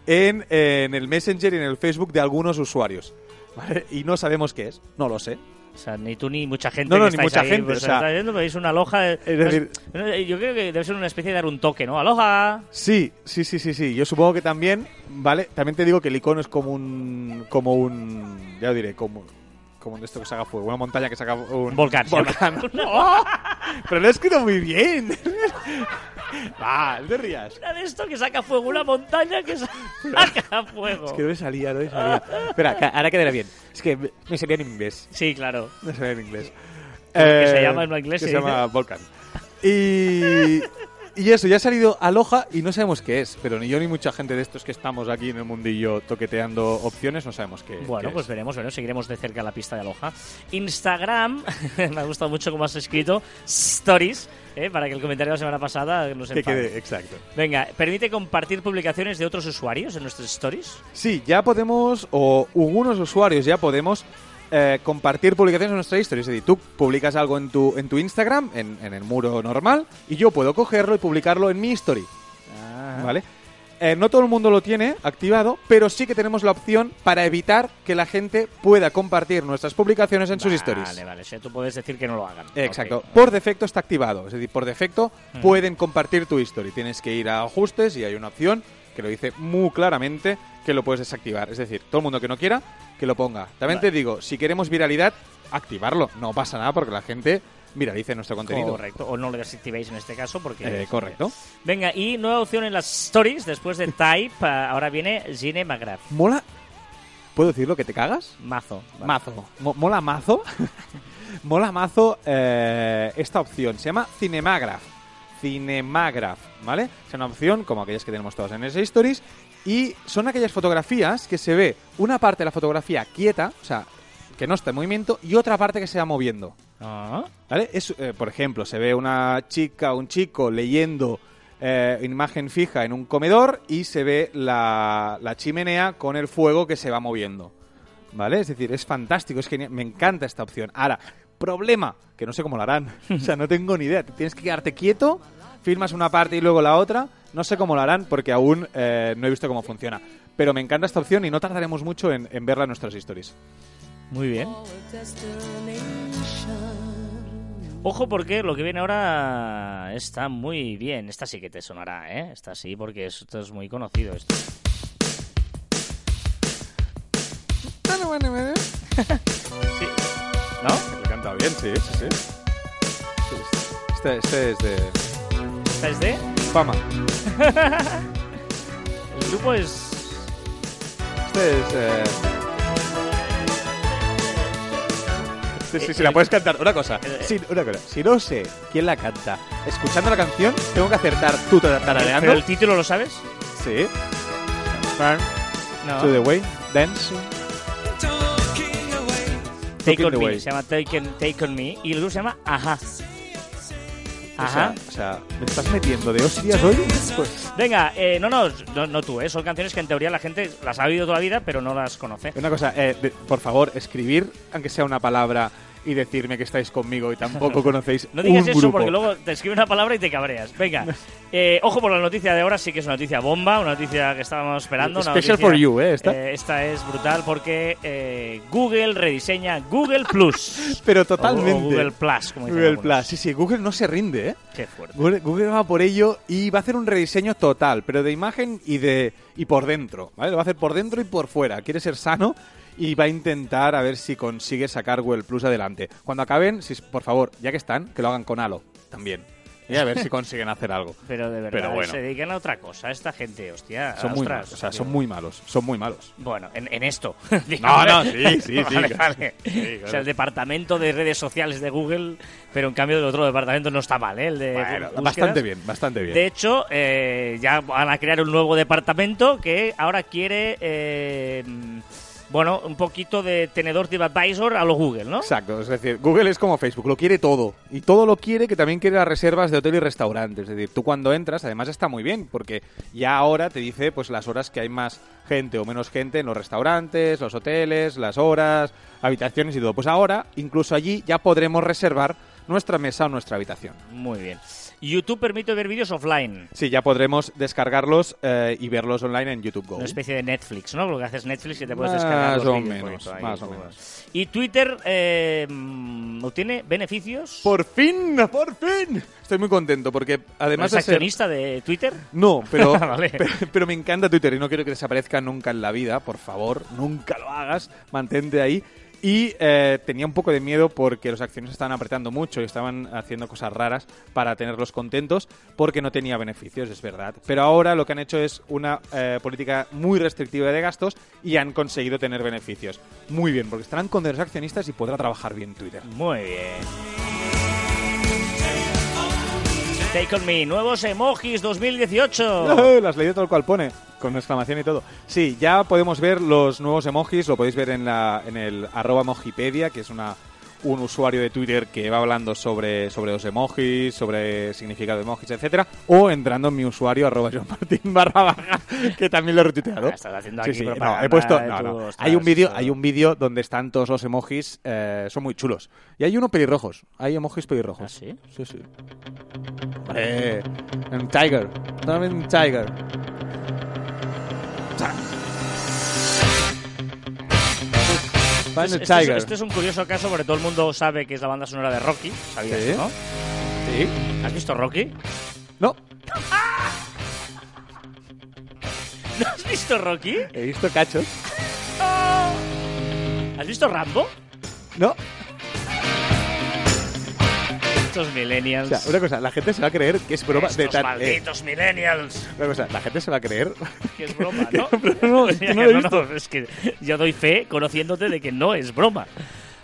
en, en el Messenger y en el Facebook de algunos usuarios. ¿vale? Y no sabemos qué es, no lo sé. O sea, ni tú ni mucha gente. No, no, que ni mucha ahí, gente, pues, o sea- viendo, veis una Aloha. eh, Es decir- pues, yo creo que debe ser una especie de dar un toque, ¿no? Aloha. Sí, sí, sí, sí, sí. Yo supongo que también, ¿vale? También te digo que el icono es como un. como un. ya lo diré, como. Como un de esto que saca fuego, una montaña que saca un. Volcán, Volcán. ¡Oh! Pero lo he escrito muy bien. Va, no te rías. [LAUGHS] Era de esto que saca fuego, una montaña que saca fuego. Es que no me salía, no me salía. Espera, que ahora quedará bien. Es que me me salía en inglés. Sí, claro. No se ve en inglés. Que se llama en inglés, Que se se llama Volcan. Y, y eso, ya ha salido Aloha y no sabemos qué es. Pero ni yo ni mucha gente de estos que estamos aquí en el mundillo toqueteando opciones no sabemos qué, Bueno, qué pues es. veremos, bueno, seguiremos de cerca la pista de Aloha. Instagram, [LAUGHS] me ha gustado mucho cómo has escrito Stories, ¿eh? para que el comentario de la semana pasada nos Que quede, exacto. Venga, ¿permite compartir publicaciones de otros usuarios en nuestros Stories? Sí, ya podemos, o algunos usuarios ya podemos eh, compartir publicaciones en nuestra historia. Es decir, tú publicas algo en tu, en tu Instagram, en, en el muro normal, y yo puedo cogerlo y publicarlo en mi story. Ah. ¿Vale? Eh, no todo el mundo lo tiene activado, pero sí que tenemos la opción para evitar que la gente pueda compartir nuestras publicaciones en sus stories. Vale, vale, o sea, tú puedes decir que no lo hagan. Exacto. Por defecto está activado. Es decir, por defecto Mm. pueden compartir tu story. Tienes que ir a ajustes y hay una opción que lo dice muy claramente que lo puedes desactivar. Es decir, todo el mundo que no quiera, que lo ponga. También Vale. te digo, si queremos viralidad, activarlo. No pasa nada porque la gente viralice nuestro contenido. Correcto. O no lo desactivéis en este caso porque... Eh, correcto. Venga, y nueva opción en las stories. Después de [LAUGHS] Type, ah, ahora viene Gine McGrath. Mola. ¿Puedo decir lo que te cagas? Mazo. Vale. Mazo. Mo- mola mazo. [LAUGHS] mola mazo eh, esta opción. Se llama Cinemagraph. Cinemagraph, ¿vale? Es una opción como aquellas que tenemos todas en ese Stories. Y son aquellas fotografías que se ve una parte de la fotografía quieta, o sea, que no está en movimiento, y otra parte que se va moviendo. Ah, ¿Vale? Es, eh, por ejemplo, se ve una chica o un chico leyendo eh, imagen fija en un comedor y se ve la, la chimenea con el fuego que se va moviendo. ¿Vale? Es decir, es fantástico, es genial, me encanta esta opción. Ahora, problema, que no sé cómo lo harán. [LAUGHS] o sea, no tengo ni idea. Tienes que quedarte quieto, filmas una parte y luego la otra. No sé cómo lo harán porque aún eh, no he visto cómo funciona. Pero me encanta esta opción y no tardaremos mucho en, en verla en nuestras stories. muy bien. Ojo porque lo que viene ahora está muy bien. Esta sí que te sonará, ¿eh? Esta sí, porque esto es muy conocido. Esto. [LAUGHS] Sí. ¿No? Canta bien, sí, sí, sí. Este, este es de ¿Esta es de? fama. [LAUGHS] El grupo es... Este es. Eh... Sí, sí, sí, la puedes cantar. Una cosa. Eh, Sí, una cosa. Si no sé quién la canta, escuchando la canción, tengo que acertar tú tarareando. ¿Pero el título lo sabes? Sí. No. to the way, dance. Take on Me. Se llama Take on, Take on Me. Y el grupo se llama Ajá. O Ajá. sea, o sea, ¿me estás metiendo de hostias hoy? Pues, Venga, eh, no, no, no, no tú, ¿eh? Son canciones que en teoría la gente las ha oído toda la vida, pero no las conoce. una cosa, eh, de- por favor, escribir, aunque sea una palabra, y decirme que estáis conmigo y tampoco [LAUGHS] conocéis No digas un eso grupo. porque luego te escribe una palabra y te cabreas. Venga, eh, ojo por la noticia de ahora, sí que es una noticia bomba, una noticia que estábamos esperando. una Special noticia- for you, ¿eh? Esta. Eh, esta es brutal porque eh, Google rediseña Google Plus. [LAUGHS] Pero O- totalmente. o Google Plus, como dicen Google algunos. Plus. Sí, sí, Google no se rinde, ¿eh? Qué fuerte. Google, Google va por ello y va a hacer un rediseño total, pero de imagen y de y por dentro, ¿vale? Lo va a hacer por dentro y por fuera. Quiere ser sano y va a intentar a ver si consigue sacar Google Plus adelante. Cuando acaben, si, por favor, ya que están, que lo hagan con Halo también. Y a ver si consiguen hacer algo. [LAUGHS] Pero de verdad, Pero bueno. se dedican a otra cosa, esta gente, hostia. Son muy ostras, malos, o sea, son muy malos, son muy malos. Bueno, en, en esto. [LAUGHS] No, no, sí, sí, [LAUGHS] sí. Vale. Sí, O sea, el departamento de redes sociales de Google, pero en cambio el otro departamento no está mal, ¿eh? El de Bueno, bastante bien, bastante bien. De hecho, eh, ya van a crear un nuevo departamento que ahora quiere, eh, bueno, un poquito de tenedor TripAdvisor a lo Google, ¿no? Exacto, es decir, Google es como Facebook, lo quiere todo. Y todo lo quiere que también quiere las reservas de hotel y restaurante. Es decir, tú cuando entras, además está muy bien, porque ya ahora te dice pues las horas que hay más gente o menos gente en los restaurantes, los hoteles, las horas, habitaciones y todo. Pues ahora, incluso allí, ya podremos reservar nuestra mesa o nuestra habitación. Muy bien. YouTube permite ver vídeos offline. Sí, ya podremos descargarlos eh, y verlos online en YouTube Go. Una especie de Netflix, ¿no? Lo que haces Netflix y te puedes Más descargar los o un menos, ahí, más o como- menos. Y Twitter eh, obtiene beneficios. ¡Por fin! ¡Por fin! Estoy muy contento porque además ¿Es de ser... accionista de Twitter? No, pero, [LAUGHS] Vale. pero, pero me encanta Twitter y no quiero que desaparezca nunca en la vida, por favor, nunca lo hagas, mantente ahí. Y eh, tenía un poco de miedo porque los accionistas estaban apretando mucho y estaban haciendo cosas raras para tenerlos contentos porque no tenía beneficios, es verdad. Pero ahora lo que han hecho es una eh, política muy restrictiva de gastos y han conseguido tener beneficios. Muy bien, porque estarán con los accionistas y podrá trabajar bien Twitter. Muy bien. Take on me, nuevos emojis 2018. [LAUGHS] Las leído tal cual pone, con exclamación y todo. Sí, ya podemos ver los nuevos emojis, lo podéis ver en, la, en el arroba emojipedia, que es una, un usuario de Twitter que va hablando sobre, sobre los emojis, sobre significado de emojis, etcétera, o entrando en mi usuario arroba [LAUGHS] Joan Martín barra baja, que también lo he retuiteado. [LAUGHS] Estás haciendo Sí, aquí sí, no, he puesto, no, no. ostras, Hay un vídeo, hay un vídeo donde están todos los emojis, eh, son muy chulos. Y hay uno pelirrojos, hay emojis pelirrojos. ¿Ah, sí? Sí, sí. Hombre, un tiger. También un tiger. Este, este es, este un curioso caso porque todo el mundo sabe que es la banda sonora de Rocky. ¿Sabías, Sí. no? Sí. ¿Has visto Rocky? No, [LAUGHS] ¿No has visto Rocky? he visto cachos. [LAUGHS] ¿Has visto Rambo? No, O millennials. sea, una cosa, la gente se va a creer que es broma de Estos tan... eh, malditos millennials. una cosa, la gente se va a creer... [LAUGHS] Que es broma, [LAUGHS] [LAUGHS] ¿no? no, no no, es que yo doy fe conociéndote de que no es broma.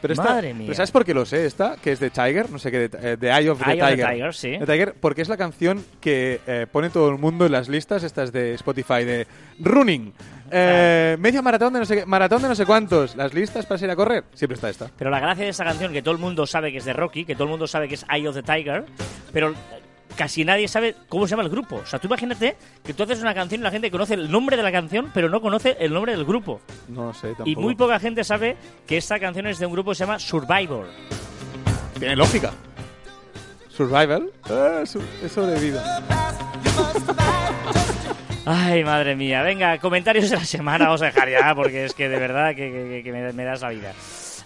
Pero esta- Madre mía. ¿Pero sabes por qué lo sé esta? Que es de Tiger, no sé qué, de, eh, The Eye of the Eye of the Tiger. Tiger, sí. The Tiger, porque es la canción que eh, pone todo el mundo en las listas, estas de Spotify, de Running, eh, media maratón de no sé qué, maratón de no sé cuántos, las listas para ir a correr, siempre está esta. Pero la gracia de esta canción, que todo el mundo sabe que es de Rocky, que todo el mundo sabe que es Eye of the Tiger, pero casi nadie sabe cómo se llama el grupo. O sea, tú imagínate que tú haces una canción y la gente conoce el nombre de la canción, pero no conoce el nombre del grupo. No lo sé, tampoco. Y muy poca gente sabe que esta canción es de un grupo que se llama Survivor. Tiene lógica. Survival, eh, su- es. Ay, madre mía. Venga, comentarios de la semana vamos a dejar ya, porque es que de verdad que, que- que me, me das la vida.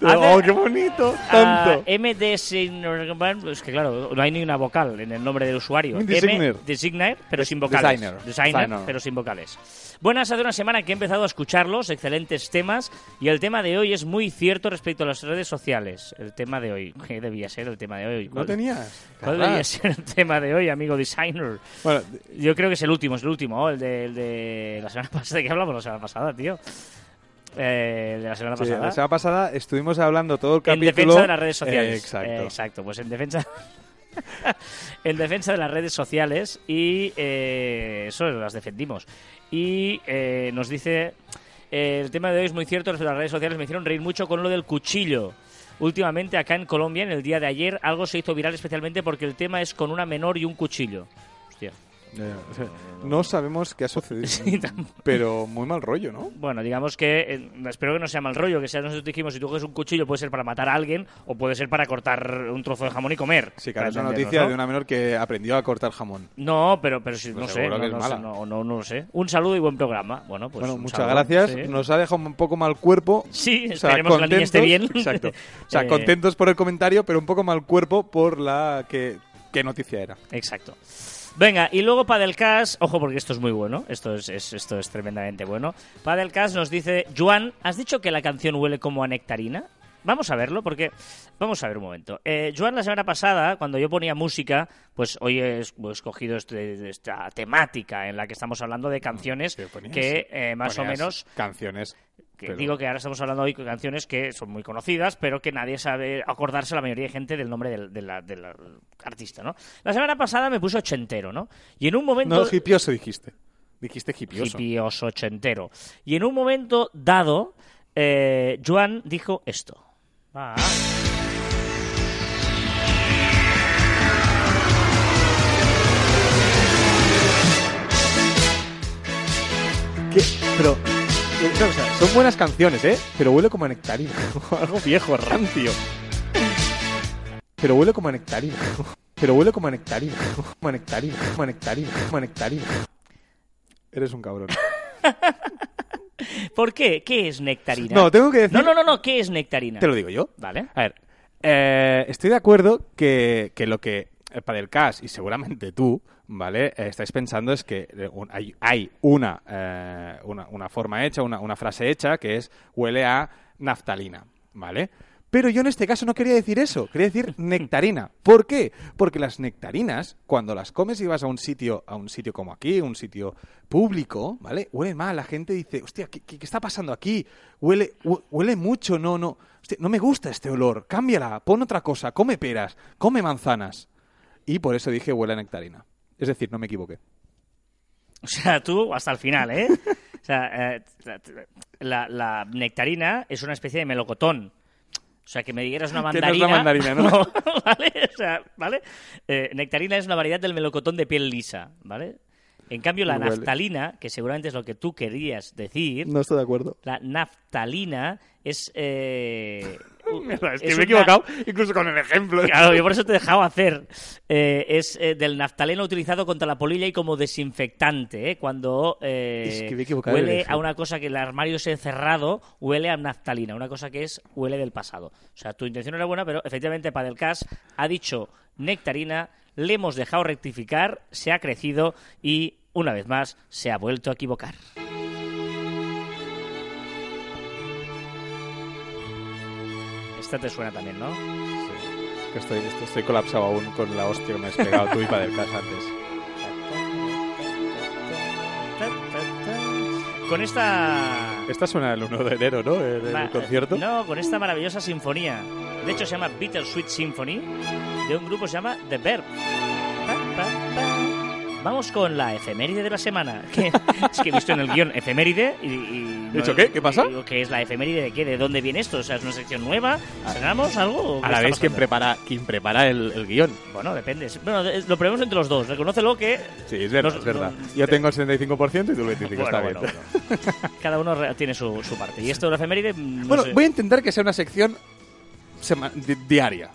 ¡Oh, qué bonito! Ah, ¡Tanto! MD es que claro, no hay ni una vocal en el nombre del usuario. MD Signer. M Designer, pero sin vocales. Designer. Designer, Designer. pero sin vocales. Buenas, hace una semana que he empezado a escucharlos, excelentes temas, y el tema de hoy es muy cierto respecto a las redes sociales. El tema de hoy, ¿qué debía ser el tema de hoy? ¿No ¿Cuál- tenías? ¿Cuál debía ser el tema de hoy, amigo Designer? Bueno, Yo creo que es el último, es el último, el, de, el de la semana [LAUGHS] pasada. ¿De qué hablamos la semana pasada, tío? Eh, de la semana sí, pasada. la semana pasada estuvimos hablando todo el En capítulo... defensa de las redes sociales. Eh, exacto. Eh, exacto, pues en defensa. [LAUGHS] en defensa de las redes sociales y eh, eso las defendimos. Y eh, nos dice: el tema de hoy es muy cierto las redes sociales. Me hicieron reír mucho con lo del cuchillo. Últimamente acá en Colombia, en el día de ayer, algo se hizo viral especialmente porque el tema es con una menor y un cuchillo. Hostia. Eh, o sea, no sabemos qué ha sucedido, [LAUGHS] Sí, pero muy mal rollo, ¿no? Bueno, digamos que eh, espero que no sea mal rollo, que sea nosotros dijimos si tú coges un cuchillo puede ser para matar a alguien o puede ser para cortar un trozo de jamón y comer. Sí, claro, es una noticia ¿no? de una menor que aprendió a cortar jamón. No, pero, pero sí, Pues no sé, no, no sé, no, no, no lo sé. Un saludo y buen programa. Bueno, pues bueno, muchas saludo, gracias. sí. Nos ha dejado un poco mal cuerpo. Sí, O sea, esperemos que la niña esté bien. Exacto. [LAUGHS] O sea, Eh, contentos por el comentario, pero un poco mal cuerpo por la que qué noticia era. Exacto. Venga, y luego Padelcast, ojo porque esto es muy bueno, esto es, es- esto es tremendamente bueno. Padelcast nos dice, Juan, ¿has dicho que la canción huele como a nectarina? Vamos a verlo porque, vamos a ver un momento. Eh, Joan, la semana pasada, cuando yo ponía música, pues hoy he es- he escogido este- esta temática en la que estamos hablando de canciones que eh, más o menos Canciones. Que pero- digo que ahora estamos hablando hoy de canciones que son muy conocidas, pero que nadie sabe acordarse la mayoría de gente del nombre del, artista, ¿no? La semana pasada me puse ochentero, ¿no? Y en un momento... No, hipioso dijiste. Dijiste hipioso. hipioso ochentero. Y en un momento dado, eh, Joan dijo esto. Ah. ¿Qué? Pero. No, [LAUGHS] o sea, son buenas canciones, ¿eh? Pero huele como a nectarina. [LAUGHS] Algo viejo, rancio. Pero huele como a nectarina. [LAUGHS] Pero huele como a nectarina. Como a nectarina. Como a nectarina. Como a nectarina. Eres un cabrón. ¿Por qué? ¿Qué es nectarina? No, tengo que decir. no, no, no, no, ¿qué es nectarina? Te lo digo yo. Vale. A ver, eh, estoy de acuerdo que, que lo que eh, para el CAS y seguramente tú, ¿vale? Estáis pensando es que eh, hay, hay una, eh, una, una forma hecha, una, una frase hecha que es huele a naftalina, ¿vale? Pero yo en este caso no quería decir eso, quería decir [LAUGHS] nectarina. ¿Por qué? Porque las nectarinas, cuando las comes y vas a un sitio, a un sitio como aquí, un sitio público, ¿vale? Huele mal, la gente dice, hostia, ¿qué, qué- está pasando aquí? Huele, hu- huele mucho, no, no. Hostia, no me gusta este olor, cámbiala, pon otra cosa, come peras, come manzanas. Y por eso dije huele a nectarina. Es decir, no me equivoqué. O sea, tú hasta el final, ¿eh? O sea, eh, la, la nectarina es una especie de melocotón. O sea, que me dijeras una Que no es la mandarina... mandarina, [LAUGHS] ¿no? ¿Vale? O sea, ¿vale? Eh, nectarina es una variedad del melocotón de piel lisa, ¿vale? En cambio, la naftalina, que seguramente es lo que tú querías decir, No estoy de acuerdo. la naftalina es... eh, [LAUGHS] Es que es me he una- equivocado incluso con el ejemplo. Claro, yo por eso te he dejado hacer. Eh, es eh, del naftaleno utilizado contra la polilla y como desinfectante, ¿eh? Cuando eh, Es que me he huele a una cosa que el armario se ha cerrado, huele a naftalina, una cosa que es huele del pasado. O sea, tu intención era buena, pero efectivamente Padelcast ha dicho nectarina, le hemos dejado rectificar, se ha crecido y, una vez más, se ha vuelto a equivocar. Esta te suena también, ¿no? que estoy, estoy, estoy colapsado aún con la hostia que me has pegado tú y para del casa antes. Con esta... Esta suena el 1 de enero, ¿no? El ma- concierto. No, con esta maravillosa sinfonía. De hecho, se llama Bittersweet Symphony, de un grupo que se llama The Verb. Vamos con la efeméride de la semana. [LAUGHS] Que, es que he visto en el guion efeméride y... y ¿Dicho qué? ¿Qué pasa? digo, ¿Qué es la efeméride de qué? ¿De dónde viene esto? O sea, ¿es una sección nueva? ¿Cenamos algo? A la vez, quien prepara, quien prepara el, el guion. Bueno, depende. Bueno, lo probemos entre los dos. Reconócelo que... Sí, es verdad, es verdad. Yo tengo el 75% y tú el 25%, Bueno, está bueno, bien. bueno. Cada uno tiene su, su parte. Y esto de la efeméride... mm, no Bueno, sé. voy a intentar que sea una sección di- diaria.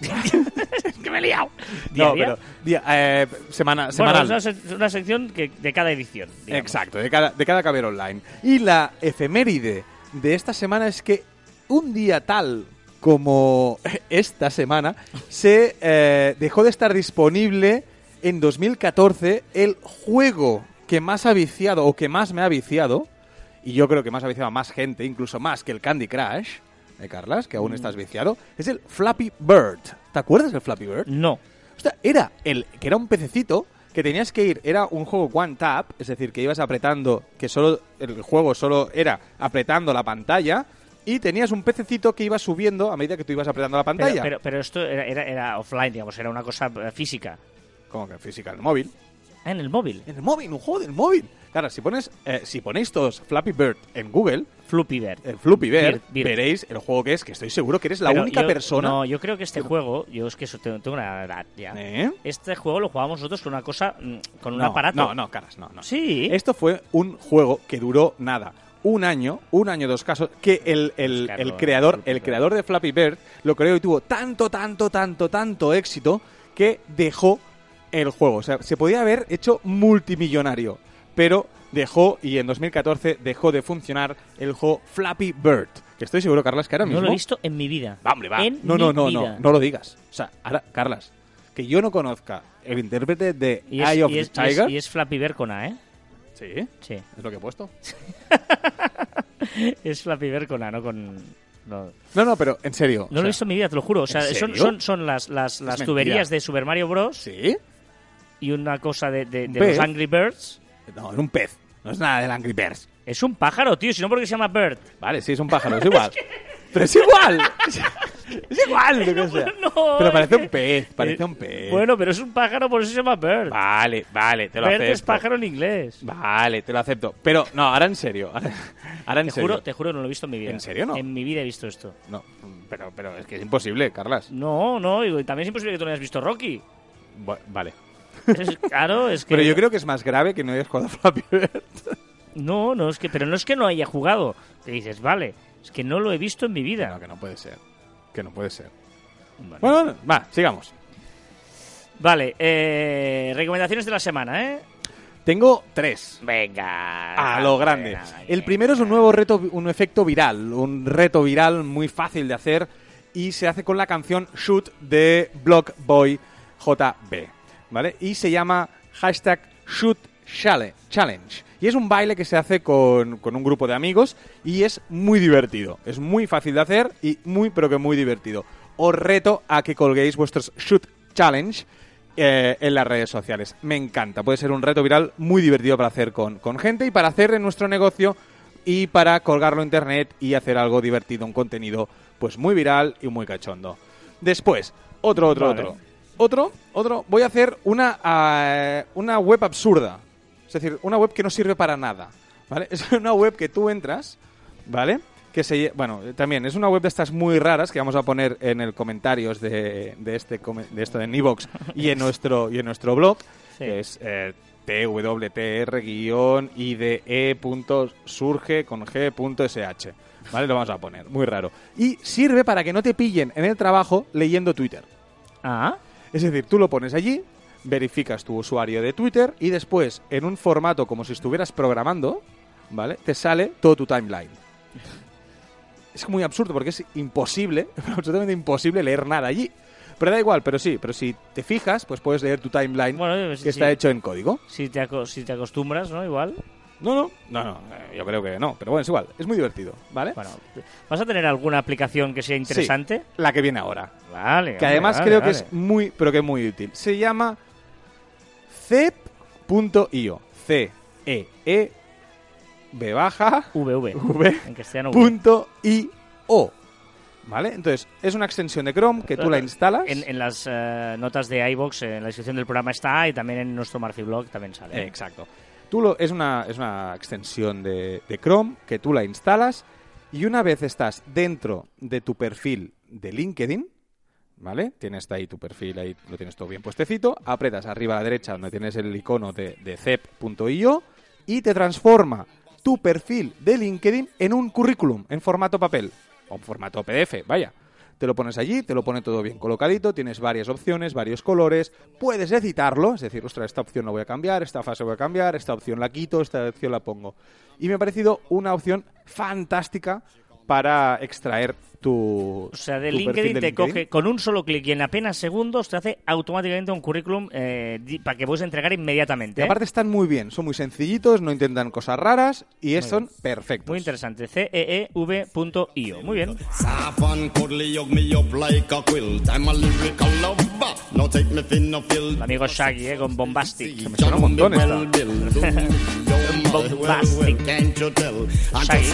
Es [LAUGHS] que me he liado. No, pero día- eh, semana, Bueno, es una, sec- una sección que, de cada edición. digamos. Exacto, de cada, de cada caber online. Y la efeméride de esta semana es que un día tal como [LAUGHS] esta semana se eh, dejó de estar disponible en 2014 el juego que más ha viciado o que más me ha viciado, y yo creo que más ha viciado a más gente, incluso más que el Candy Crush, ¿eh, Carlas? Que aún estás viciado, es el Flappy Bird. ¿Te acuerdas del Flappy Bird? No. Hostia, era el que era un pececito que tenías que ir, era un juego one tap, es decir, que ibas apretando, que solo el juego solo era apretando la pantalla y tenías un pececito que iba subiendo a medida que tú ibas apretando la pantalla. pero, pero esto era, era, era offline, digamos, era una cosa eh, física. Como que física en el móvil. Ah, en el móvil. En el móvil, un juego del móvil. Claro, si pones, eh, si ponéis todos Flappy Bird en Google, Floppy Bird. el Fluppy Bird, veréis el juego que es, que estoy seguro que eres la Pero única yo- persona. No, yo creo que este juego, yo es que so- tengo, tengo una edad ya. ¿Eh? Este juego lo jugábamos nosotros con una cosa, mm, con un no, aparato. No, no, caras, no, no. Sí. Esto fue un juego que duró nada. Un año, un año, dos casos, que el, el- el creador, el creador de Flappy Bird lo creó y tuvo tanto, tanto, tanto, tanto éxito que dejó el juego. O sea, se podía haber hecho multimillonario, pero dejó y en 2014 dejó de funcionar el juego Flappy Bird. Que estoy seguro, Carlas, que ahora no mismo... lo he visto en mi vida. Va, hombre, va. En no, no, mi no, vida. no, no lo digas. O sea, ahora, Carlas, que yo no conozca el intérprete de Y es, Eye of y the es- y es- Tiger. y es Flappy Bird con A, ¿eh? Sí, Sí. es lo que he puesto. [LAUGHS] Es Flappy Bird con A, no con... No, No, no, pero en serio. No lo he visto en mi vida, te lo juro. O sea, ¿en son, son, son las, las, tuberías de Super Mario Bros. ¿Sí? y una cosa de, de- los Angry Birds. [LAUGHS] No, era un pez. No es nada del Angry Birds. Es un pájaro, tío, si no porque se llama Bird. Vale, sí, es un [LAUGHS] pájaro, es igual. Pero es igual. [LAUGHS] Es igual, lo que sea. No, Pero es parece un pez, parece Eh, un pez. Bueno, pero es un pájaro, por eso se llama Bird. Vale, vale, te lo Bird acepto. es pájaro en inglés. Vale, te lo acepto. Pero, no, ahora en serio. Ahora, ahora en Te serio. juro, te juro, no lo he visto en mi vida. ¿En serio no? En mi vida he visto esto. No, pero, pero es que es imposible, Carlas. No, no, y también es imposible que tú no hayas visto Rocky. Vale. Es- claro, es que... Pero yo creo que es más grave que no hayas jugado a Flappy Bird. No, no, es que... Pero no es que no haya jugado. Te dices, vale, es que no lo he visto en mi vida. No, que no puede ser. Que no puede ser. Bueno, bueno, va, sigamos. Vale, eh, recomendaciones de la semana, ¿eh? Tengo tres. Venga. A lo grande. El primero es un nuevo reto, un efecto viral, un reto viral muy fácil de hacer y se hace con la canción Shoot de Block Boy JB, ¿vale? Y se llama hashtag Shoot Challenge. Y es un baile que se hace con, con un grupo de amigos y es muy divertido. Es muy fácil de hacer y muy, pero que muy divertido. Os reto a que colguéis vuestros Shoot Challenge eh, en las redes sociales. Me encanta. Puede ser un reto viral muy divertido para hacer con, con gente y para hacer en nuestro negocio y para colgarlo en internet y hacer algo divertido, un contenido pues muy viral y muy cachondo. Después, otro, otro, Vale. otro. Otro, otro, voy a hacer una, eh, una web absurda. Es decir, una web que no sirve para nada. ¿Vale? [LAUGHS] Es una web que tú entras, ¿vale? Que se, bueno, eh, también es una web de estas muy raras que vamos a poner en el comentarios de, de este de esto en iVoox y en [LAUGHS] nuestro y en nuestro blog, Sí. que es eh, twtr-ide.surge con g.sh. ¿Vale? Lo vamos a poner, muy raro. Y sirve para que no te pillen en el trabajo leyendo Twitter. Ah, Es decir, tú lo pones allí, verificas tu usuario de Twitter y después, en un formato como si estuvieras programando, ¿vale? Te sale todo tu timeline. Es muy absurdo porque es imposible, [LAUGHS] absolutamente imposible leer nada allí. Pero da igual, pero sí, pero si te fijas, pues puedes leer tu timeline Bueno, que está hecho en código. si te, aco- si te acostumbras, ¿no? Igual. No, no, no, no, eh, yo creo que no, pero bueno, es igual, es muy divertido, ¿vale? Bueno, ¿vas a tener alguna aplicación que sea interesante? Sí, la que viene ahora. Vale. Que además vale, creo que es muy, pero que es muy útil. Se llama cep.io. C E E B baja VV. V En castellano. V. punto I O. ¿Vale? Entonces, es una extensión de Chrome que tú la instalas. En, en las eh, notas de iBox, en la descripción del programa está y también en nuestro Marfi Blog también sale. Eh, Exacto. Tú lo, es, una, es una extensión de, de Chrome que tú la instalas y una vez estás dentro de tu perfil de LinkedIn, ¿vale? Tienes ahí tu perfil, ahí lo tienes todo bien puestecito, apretas arriba a la derecha donde tienes el icono de, de cep.io y te transforma tu perfil de LinkedIn en un currículum en formato papel o en formato PDF, vaya. Te lo pones allí, te lo pone todo bien colocadito, tienes varias opciones, varios colores, puedes editarlo, es decir, ostras, esta opción la voy a cambiar, esta fase voy a cambiar, esta opción la quito, esta opción la pongo. Y me ha parecido una opción fantástica para extraer tu. O sea, de tu perfil LinkedIn de te LinkedIn. coge con un solo clic y en apenas segundos te hace automáticamente un currículum eh, para que puedes entregar inmediatamente. Y ¿eh? aparte están muy bien, son muy sencillitos, no intentan cosas raras y es- son perfectos. Muy interesante. E ceev.io. Muy bien. El amigo Shaggy, ¿eh? Con Bombastic. me suena un montón esta. [LAUGHS] Bombastic. Shaggy.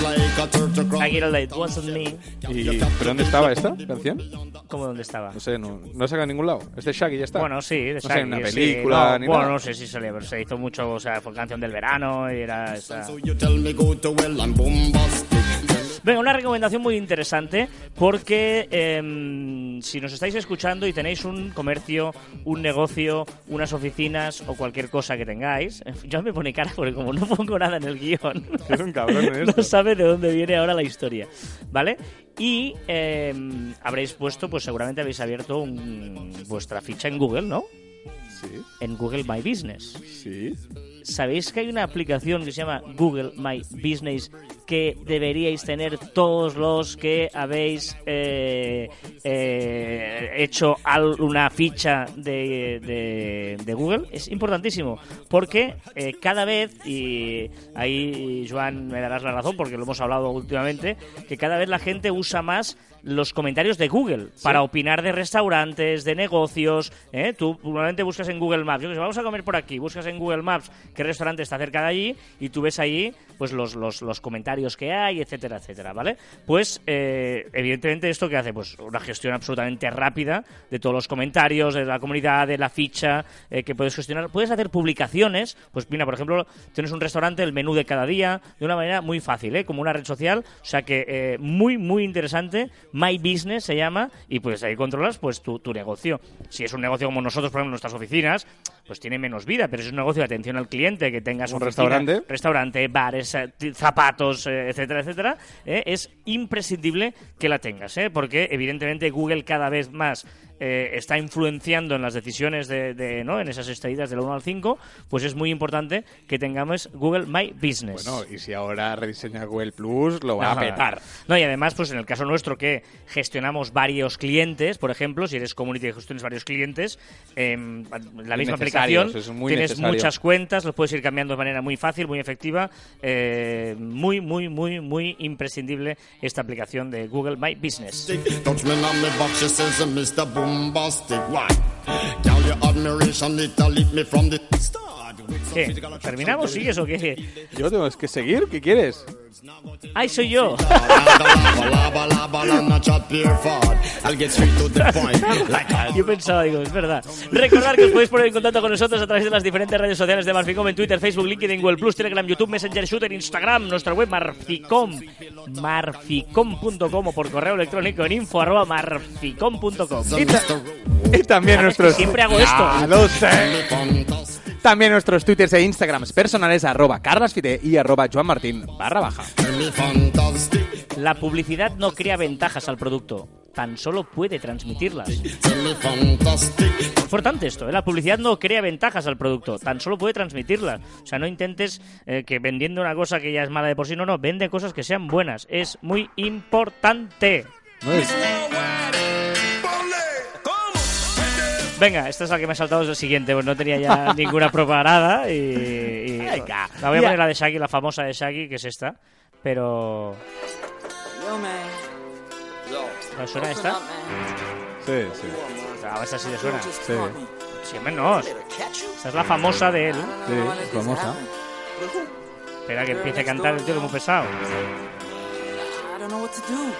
Shaggy It wasn't me. ¿Y, ¿Pero dónde estaba esta canción? ¿Cómo dónde estaba? No sé, no, no saca en ningún lado. Es de Shaggy, ya está. Bueno, sí, de No sé, Shaggy, en una sí. película No, ni bueno, nada. no sé si salió, pero se hizo mucho, o sea, fue canción del verano y era esa... Venga, una recomendación muy interesante porque em, si nos estáis escuchando y tenéis un comercio, un negocio, unas oficinas o cualquier cosa que tengáis, yo me pone cara porque como no pongo nada en el guion, [LAUGHS] Es un cabrón en esto. no sabe de dónde viene ahora la historia, ¿vale? Y em, habréis puesto, pues seguramente habéis abierto un- vuestra ficha en Google, ¿no? Sí, En Google My Business. sí. ¿Sabéis que hay una aplicación que se llama Google My Business que deberíais tener todos los que habéis eh, eh, hecho una ficha de, de- de Google? Es importantísimo porque eh, cada vez, y ahí Joan me darás la razón porque lo hemos hablado últimamente, que cada vez la gente usa más los comentarios de Google para opinar de restaurantes, de negocios. ¿eh? Tú normalmente buscas en Google Maps, yo que sé, vamos a comer por aquí, buscas en Google Maps qué restaurante está cerca de allí y tú ves ahí pues los, los, los comentarios que hay, etcétera, etcétera, ¿vale? Pues eh, evidentemente esto que hace pues una gestión absolutamente rápida de todos los comentarios, de la comunidad, de la ficha eh, que puedes gestionar. Puedes hacer publicaciones, pues mira, por ejemplo, tienes un restaurante, el menú de cada día, de una manera muy fácil, ¿eh? como una red social, o sea que muy, muy interesante. My Business se llama y pues ahí controlas pues tu, tu negocio. Si es un negocio como nosotros, por ejemplo, nuestras oficinas, pues tiene menos vida, pero es un negocio de atención al cliente, que tengas Un oficina, restaurante. restaurante, bares, eh, zapatos, eh, etcétera, etcétera, eh, es imprescindible que la tengas, ¿eh? porque evidentemente Google cada vez más eh, está influenciando en las decisiones de, de, ¿no? en esas estrellitas del 1 al 5, pues es muy importante que tengamos Google My Business. Bueno, y si ahora rediseña Google Plus, lo va a petar. No, y además, pues en el caso nuestro que gestionamos varios clientes, por ejemplo, si eres community y gestionas varios clientes, em, la misma aplicación, es muy tienes necesario. muchas cuentas, los puedes ir cambiando de manera muy fácil, muy efectiva, eh, muy, muy, muy, muy imprescindible esta aplicación de Google My Business. bombastic. Why? ¿Qué? ¿Terminamos? ¿Sigues o qué? Yo tengo que seguir, ¿qué quieres? ¡Ay, soy yo! [LAUGHS] Yo pensaba, digo, es verdad. Recordar que os podéis poner en contacto con nosotros a través de las diferentes redes sociales de Marficom en Twitter, Facebook, LinkedIn, Google Plus, Telegram, YouTube, Messenger, Shooter, Instagram, nuestra web marficom, marficom.com o por correo electrónico en info arroba marficom.com. Y, ta- y también Que siempre hago esto. Ya lo sé. fantastic. También nuestros twitters e instagrams personales arroba carlasfite y arroba joanmartin barra baja. La publicidad no crea ventajas al producto, tan solo puede transmitirlas. Importante esto, ¿eh? la publicidad no crea ventajas al producto, tan solo puede transmitirlas. O sea, no intentes eh, que vendiendo una cosa que ya es mala de por sí, no, no, vende cosas que sean buenas. Es muy importante. No es- Venga, esta es la que me ha saltado, es el siguiente, pues no tenía ya [LAUGHS] ninguna preparada y, y- Venga. la voy a poner la de Shaggy, la famosa de Shaggy, que es esta, pero. ¿no suena esta? Sí, sí. A ver si así le suena. Sí, Sí, menos. Esta es la famosa de él. sí, famosa. Espera que empiece a cantar el tío que es muy pesado. I don't know what to do.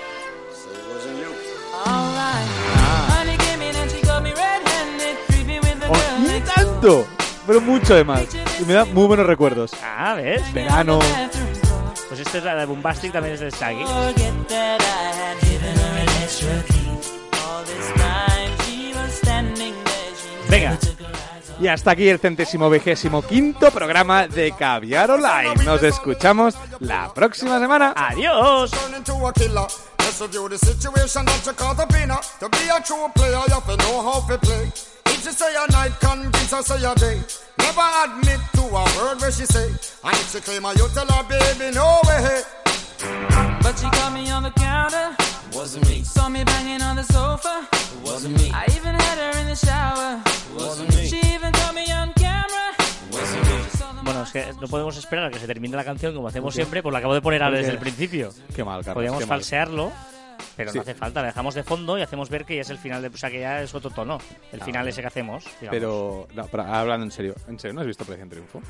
With the Oh, girl ¡Y next door. tanto! Pero mucho además. Y me da muy buenos recuerdos. Ah, ¿ves? Verano. Pues esta es la de Bombastic, también es de Shaggy. Venga. Y hasta aquí el centésimo vigésimo quinto programa de Caviar Online. Nos escuchamos la próxima semana. ¡Adiós! turn into a killer. Let's review the situation that you call the winner. To be a true player, you have to know how to play. If she say a night, convince her say a day. Never admit to a word where she say. And if she claim her, you tell her, baby, no way. But she caught me on the counter. Wasn't me. Saw me banging on the sofa. Wasn't me. I even had her in the shower. Wasn't me. She even caught me on camera. Wasn't me. Bueno, es que no podemos esperar a que se termine la canción como hacemos siempre, pues la acabo de poner desde el principio. Qué mal, Carlos. Podríamos mal. Pero Sí. no hace falta. La dejamos de fondo y hacemos ver que ya es el final, de, o sea, que ya es otro tono. El final ese que hacemos. digamos. Pero, no, pero hablando en serio, ¿en serio no has visto Operación Triunfo?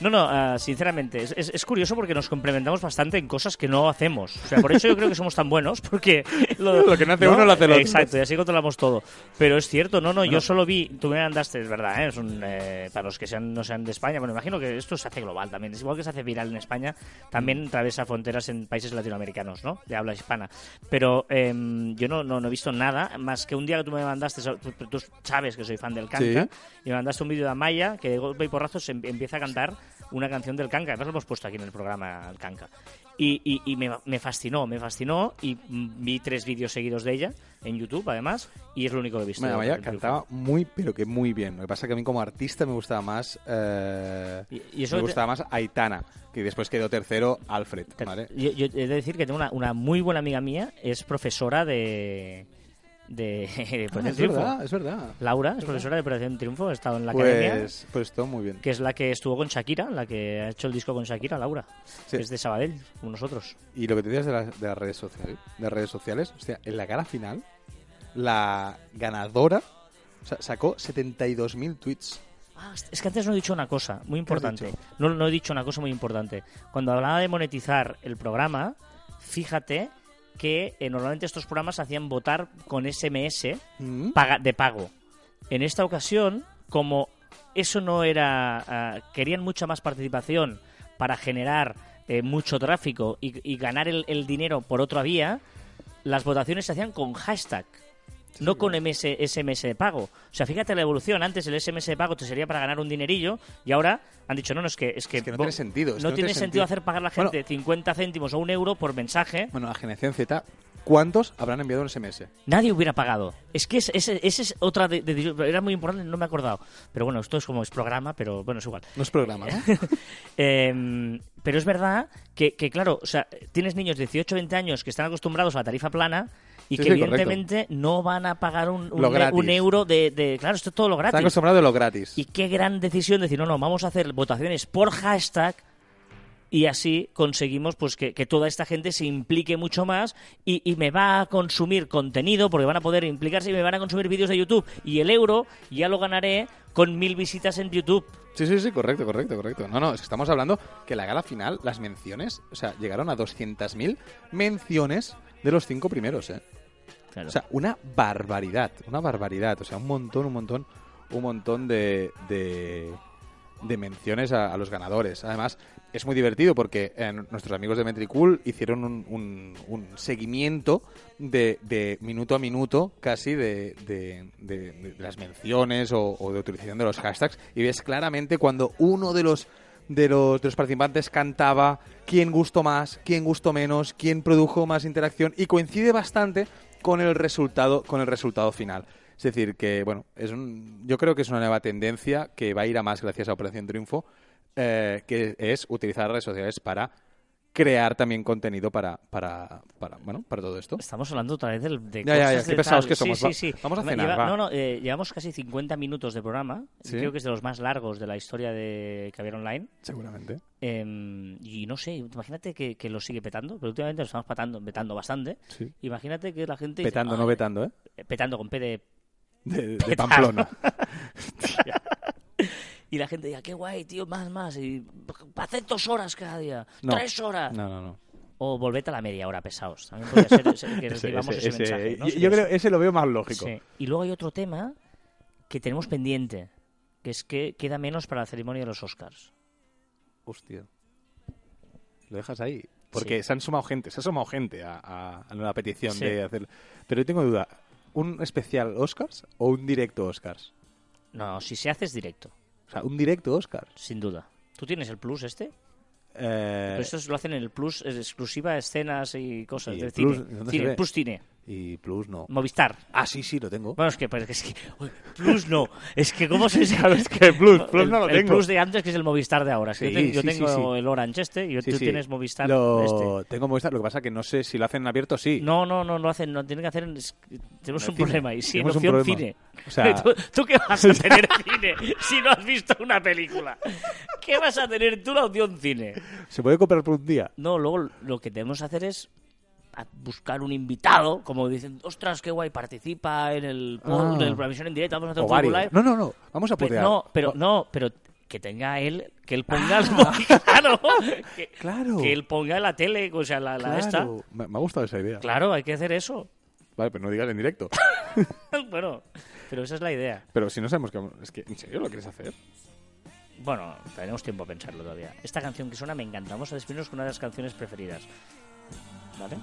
No, no, ah, sinceramente, es, es- es curioso porque nos complementamos bastante en cosas que no hacemos. O sea, por eso yo creo que somos tan buenos, porque... [LAUGHS] Lo que no hace uno lo hace el otro. Exacto, y así controlamos todo. Pero es cierto, no, no, yo solo vi... Tú me mandaste, es verdad, ¿eh? es un, eh, para los que sean, no sean de España, bueno, imagino que esto se hace global también. Es igual que se hace viral en España, también atraviesa fronteras en países latinoamericanos, ¿no? De habla hispana. Pero em, yo no, no, no he visto nada, más que un día que tú me mandaste, tú, tú sabes que soy fan del Kanka, Sí. y me mandaste un vídeo de Amaya que de golpe y porrazos em- empieza a cantar una canción del Kanka. Además lo hemos puesto aquí en el programa, el Kanka. Y, y- y me, me fascinó, me fascinó y vi tres vídeos seguidos de ella en YouTube, además, y es lo único que he visto. Maya cantaba muy, pero que muy bien. Lo que pasa es que a mí como artista me gustaba más... eh, Y- eso me te- gustaba más Aitana, que después quedó tercero Alfred, ¿vale? Yo, yo he de decir que tengo una, una muy buena amiga mía, es profesora de... de, [LAUGHS] de Ah, es Triunfo. verdad, es verdad. Laura es profesora de Operación Triunfo, ha estado en la academia. Pues, pues todo muy bien. Que es la que estuvo con Shakira, la que ha hecho el disco con Shakira, Laura. Sí. que Es de Sabadell, como nosotros. Y lo que te dices de, las- de las redes sociales, de las redes sociales, hostia, en la gala final, la ganadora o sea, sacó 72.000 tweets. Ah, es que antes no he dicho una cosa muy importante. No, no he dicho una cosa muy importante. Cuando hablaba de monetizar el programa, fíjate que eh, normalmente estos programas hacían votar con SMS Mm. paga- de pago. En esta ocasión, como eso no era... ah, querían mucha más participación para generar eh, mucho tráfico y, y ganar el, el dinero por otra vía, las votaciones se hacían con hashtag. No con MS, SMS de pago. O sea, fíjate la evolución. Antes el SMS de pago te sería para ganar un dinerillo y ahora han dicho, no, no, es que... Es que, Es que no tiene sentido, es que no tiene tiene sentido sentido. hacer pagar a la Bueno. gente 50 céntimos o un euro por mensaje. Bueno, la generación Z, ¿cuántos habrán enviado un SMS? Nadie hubiera pagado. Es que ese es otra de, de- Era muy importante, no me he acordado. Pero bueno, esto es como es programa, pero bueno, es igual. No es programa. ¿no? [LAUGHS] Em, pero es verdad que, que, claro, o sea, tienes niños de 18 20 años que están acostumbrados a la tarifa plana y Sí, que sí, correcto. evidentemente no van a pagar un, e- un euro de, de- Claro, esto es todo lo Están gratis. acostumbrados a lo gratis. Y qué gran decisión decir, no, no, vamos a hacer votaciones por hashtag y así conseguimos pues que, que toda esta gente se implique mucho más y, y me va a consumir contenido porque van a poder implicarse y me van a consumir vídeos de YouTube y el euro ya lo ganaré con mil visitas en YouTube. Sí, sí, sí, correcto, correcto, correcto. No, no, es que estamos hablando que la gala final, las menciones, o sea, llegaron a 200.000 menciones de los cinco primeros, ¿eh? O sea, una barbaridad, una barbaridad. O sea, un montón, un montón, un montón de, de, de menciones a, los ganadores. Además, es muy divertido porque eh, nuestros amigos de Metricool hicieron un, un- un seguimiento de, de minuto a minuto casi de, de- de- de las menciones o, o de utilización de los hashtags y ves claramente cuando uno de los de los, de los participantes cantaba quién gustó más, quién gustó menos, quién produjo más interacción y coincide bastante con el resultado con el resultado final. Es decir, que bueno, es un, yo creo que es una nueva tendencia que va a ir a más gracias a Operación Triunfo, eh, que es utilizar redes sociales para crear también contenido para, para, para, bueno, para todo esto. Estamos hablando otra vez del- de Ya, ya, cosas ya, qué de pesados tal. que somos. Sí, Va- sí, sí. vamos a cenar, lleva- va. No, no, eh, llevamos casi 50 minutos de programa. Sí. Creo que es de los más largos de la historia de Caviar Online. Seguramente. Eh, y no sé, imagínate que, que lo sigue petando, pero últimamente lo estamos petando, petando bastante. Sí. Imagínate que la gente... Petando, no vetando, ¿eh? eh, Petando con P de... De, de. [LAUGHS] Pamplona. [LAUGHS] Y la gente diga, qué guay, tío, más, más. Y hacer dos horas cada día, No. tres horas. No, no, no. O volvete a la media hora, pesados. También podría ser, ser que [LAUGHS] recibamos ese- ese, ese- mensaje. ¿no? yo, yo creo ese lo veo más lógico. Sí. Y luego hay otro tema que tenemos pendiente, que es que queda menos para la ceremonia de los Oscars. Hostia. Lo dejas ahí. Porque Sí. se han sumado gente, se ha sumado gente a, a- a la petición Sí. de hacer. Pero yo tengo duda. ¿Un especial Oscars o un directo Oscars? No, si se hace es directo, O sea, un directo Oscars. sin duda. ¿Tú tienes el plus este? Eh, Pero estos lo hacen en el plus, es exclusiva escenas y cosas ¿Y el plus cine. Y Plus no. Movistar. Ah, sí, sí, lo tengo. Bueno, es que, pero es que Plus no. Es que, ¿cómo se Claro, [LAUGHS] es que Plus, Plus el, no lo el tengo. Plus de antes, que es el Movistar de ahora. Sí, yo, te- sí, tengo sí. el Orange este y Sí, tú sí. tienes Movistar Lo... este. Tengo Movistar, lo que pasa es que no sé si lo hacen abierto, sí. No, no, no, no hacen, no tienen que hacer. es- tenemos En un cine. problema ahí. Sí, en Tenemos un opción cine. O sea- [LAUGHS] ¿Tú, tú qué vas a [LAUGHS] tener cine si no has visto una película? ¿Qué vas a tener tú la opción cine? ¿Se puede comprar por un día? No, luego lo que tenemos que hacer es a buscar un invitado, como dicen, ostras, qué guay, participa en el Ah. en la emisión en directo, vamos a hacer un. Live. No, no, no. Vamos a putear. no, pero no, pero que tenga él, que él ponga el [LAUGHS] claro, que, Claro. que él ponga la tele, o sea, la, la esta. Me, me ha gustado esa idea. Claro, hay que hacer eso. Vale, pero no digas en directo. [LAUGHS] bueno, pero esa es la idea. pero si no sabemos que... Es que, ¿en serio lo quieres hacer? Bueno, tenemos tiempo a pensarlo todavía. Esta canción que suena me encanta. Vamos a despedirnos con una de las canciones preferidas. ¿Vale?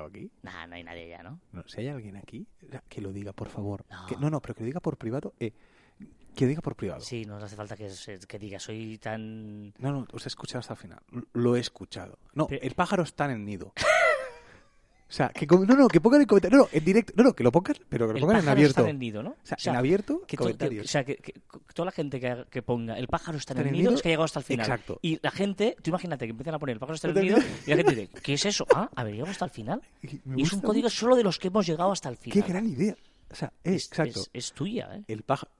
Llegado aquí? Nah, no hay nadie ya, ¿no? No, si hay alguien aquí, que lo diga, por favor. No. Que- no, no, pero que lo diga por privado. eh, que lo diga por privado. Sí, no hace falta que, que diga, soy tan... No, no, os he escuchado hasta el final. Lo he escuchado. No, Pero- el pájaro está en el nido. [LAUGHS] O sea, que no, no, que pongan en comentario. No, no, en directo. No, no, que lo pongan, pero que lo El pongan en abierto. está en el nido, ¿no? O sea, en abierto, que to- que- comentarios. o sea, que, toda la gente que, que ponga el pájaro está en el nido, es que ha llegado hasta el final. Exacto. Y la gente, tú imagínate que empiezan a poner el pájaro está en el nido el y la gente dice, ¿qué es eso? Ah, haber llegado hasta el final. [LAUGHS] Y es un código mucho. solo de los que hemos llegado hasta el Qué final. gran idea. O sea, eh, Es- exacto. Es, es tuya, ¿eh? El pájaro.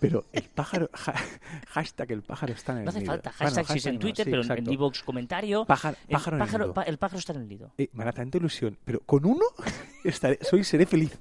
Pero el pájaro. [LAUGHS] ja- hashtag el pájaro está en el No hace nido. falta. Bueno, Hashtag si es en no, Twitter, sí, pero en- en exacto. Divox comentario. Pájaro- el, pájaro en el pájaro, nido. pa- el pájaro está en el nido. Eh, me hará tanta ilusión. Pero con uno [LAUGHS] estaré, soy, seré feliz.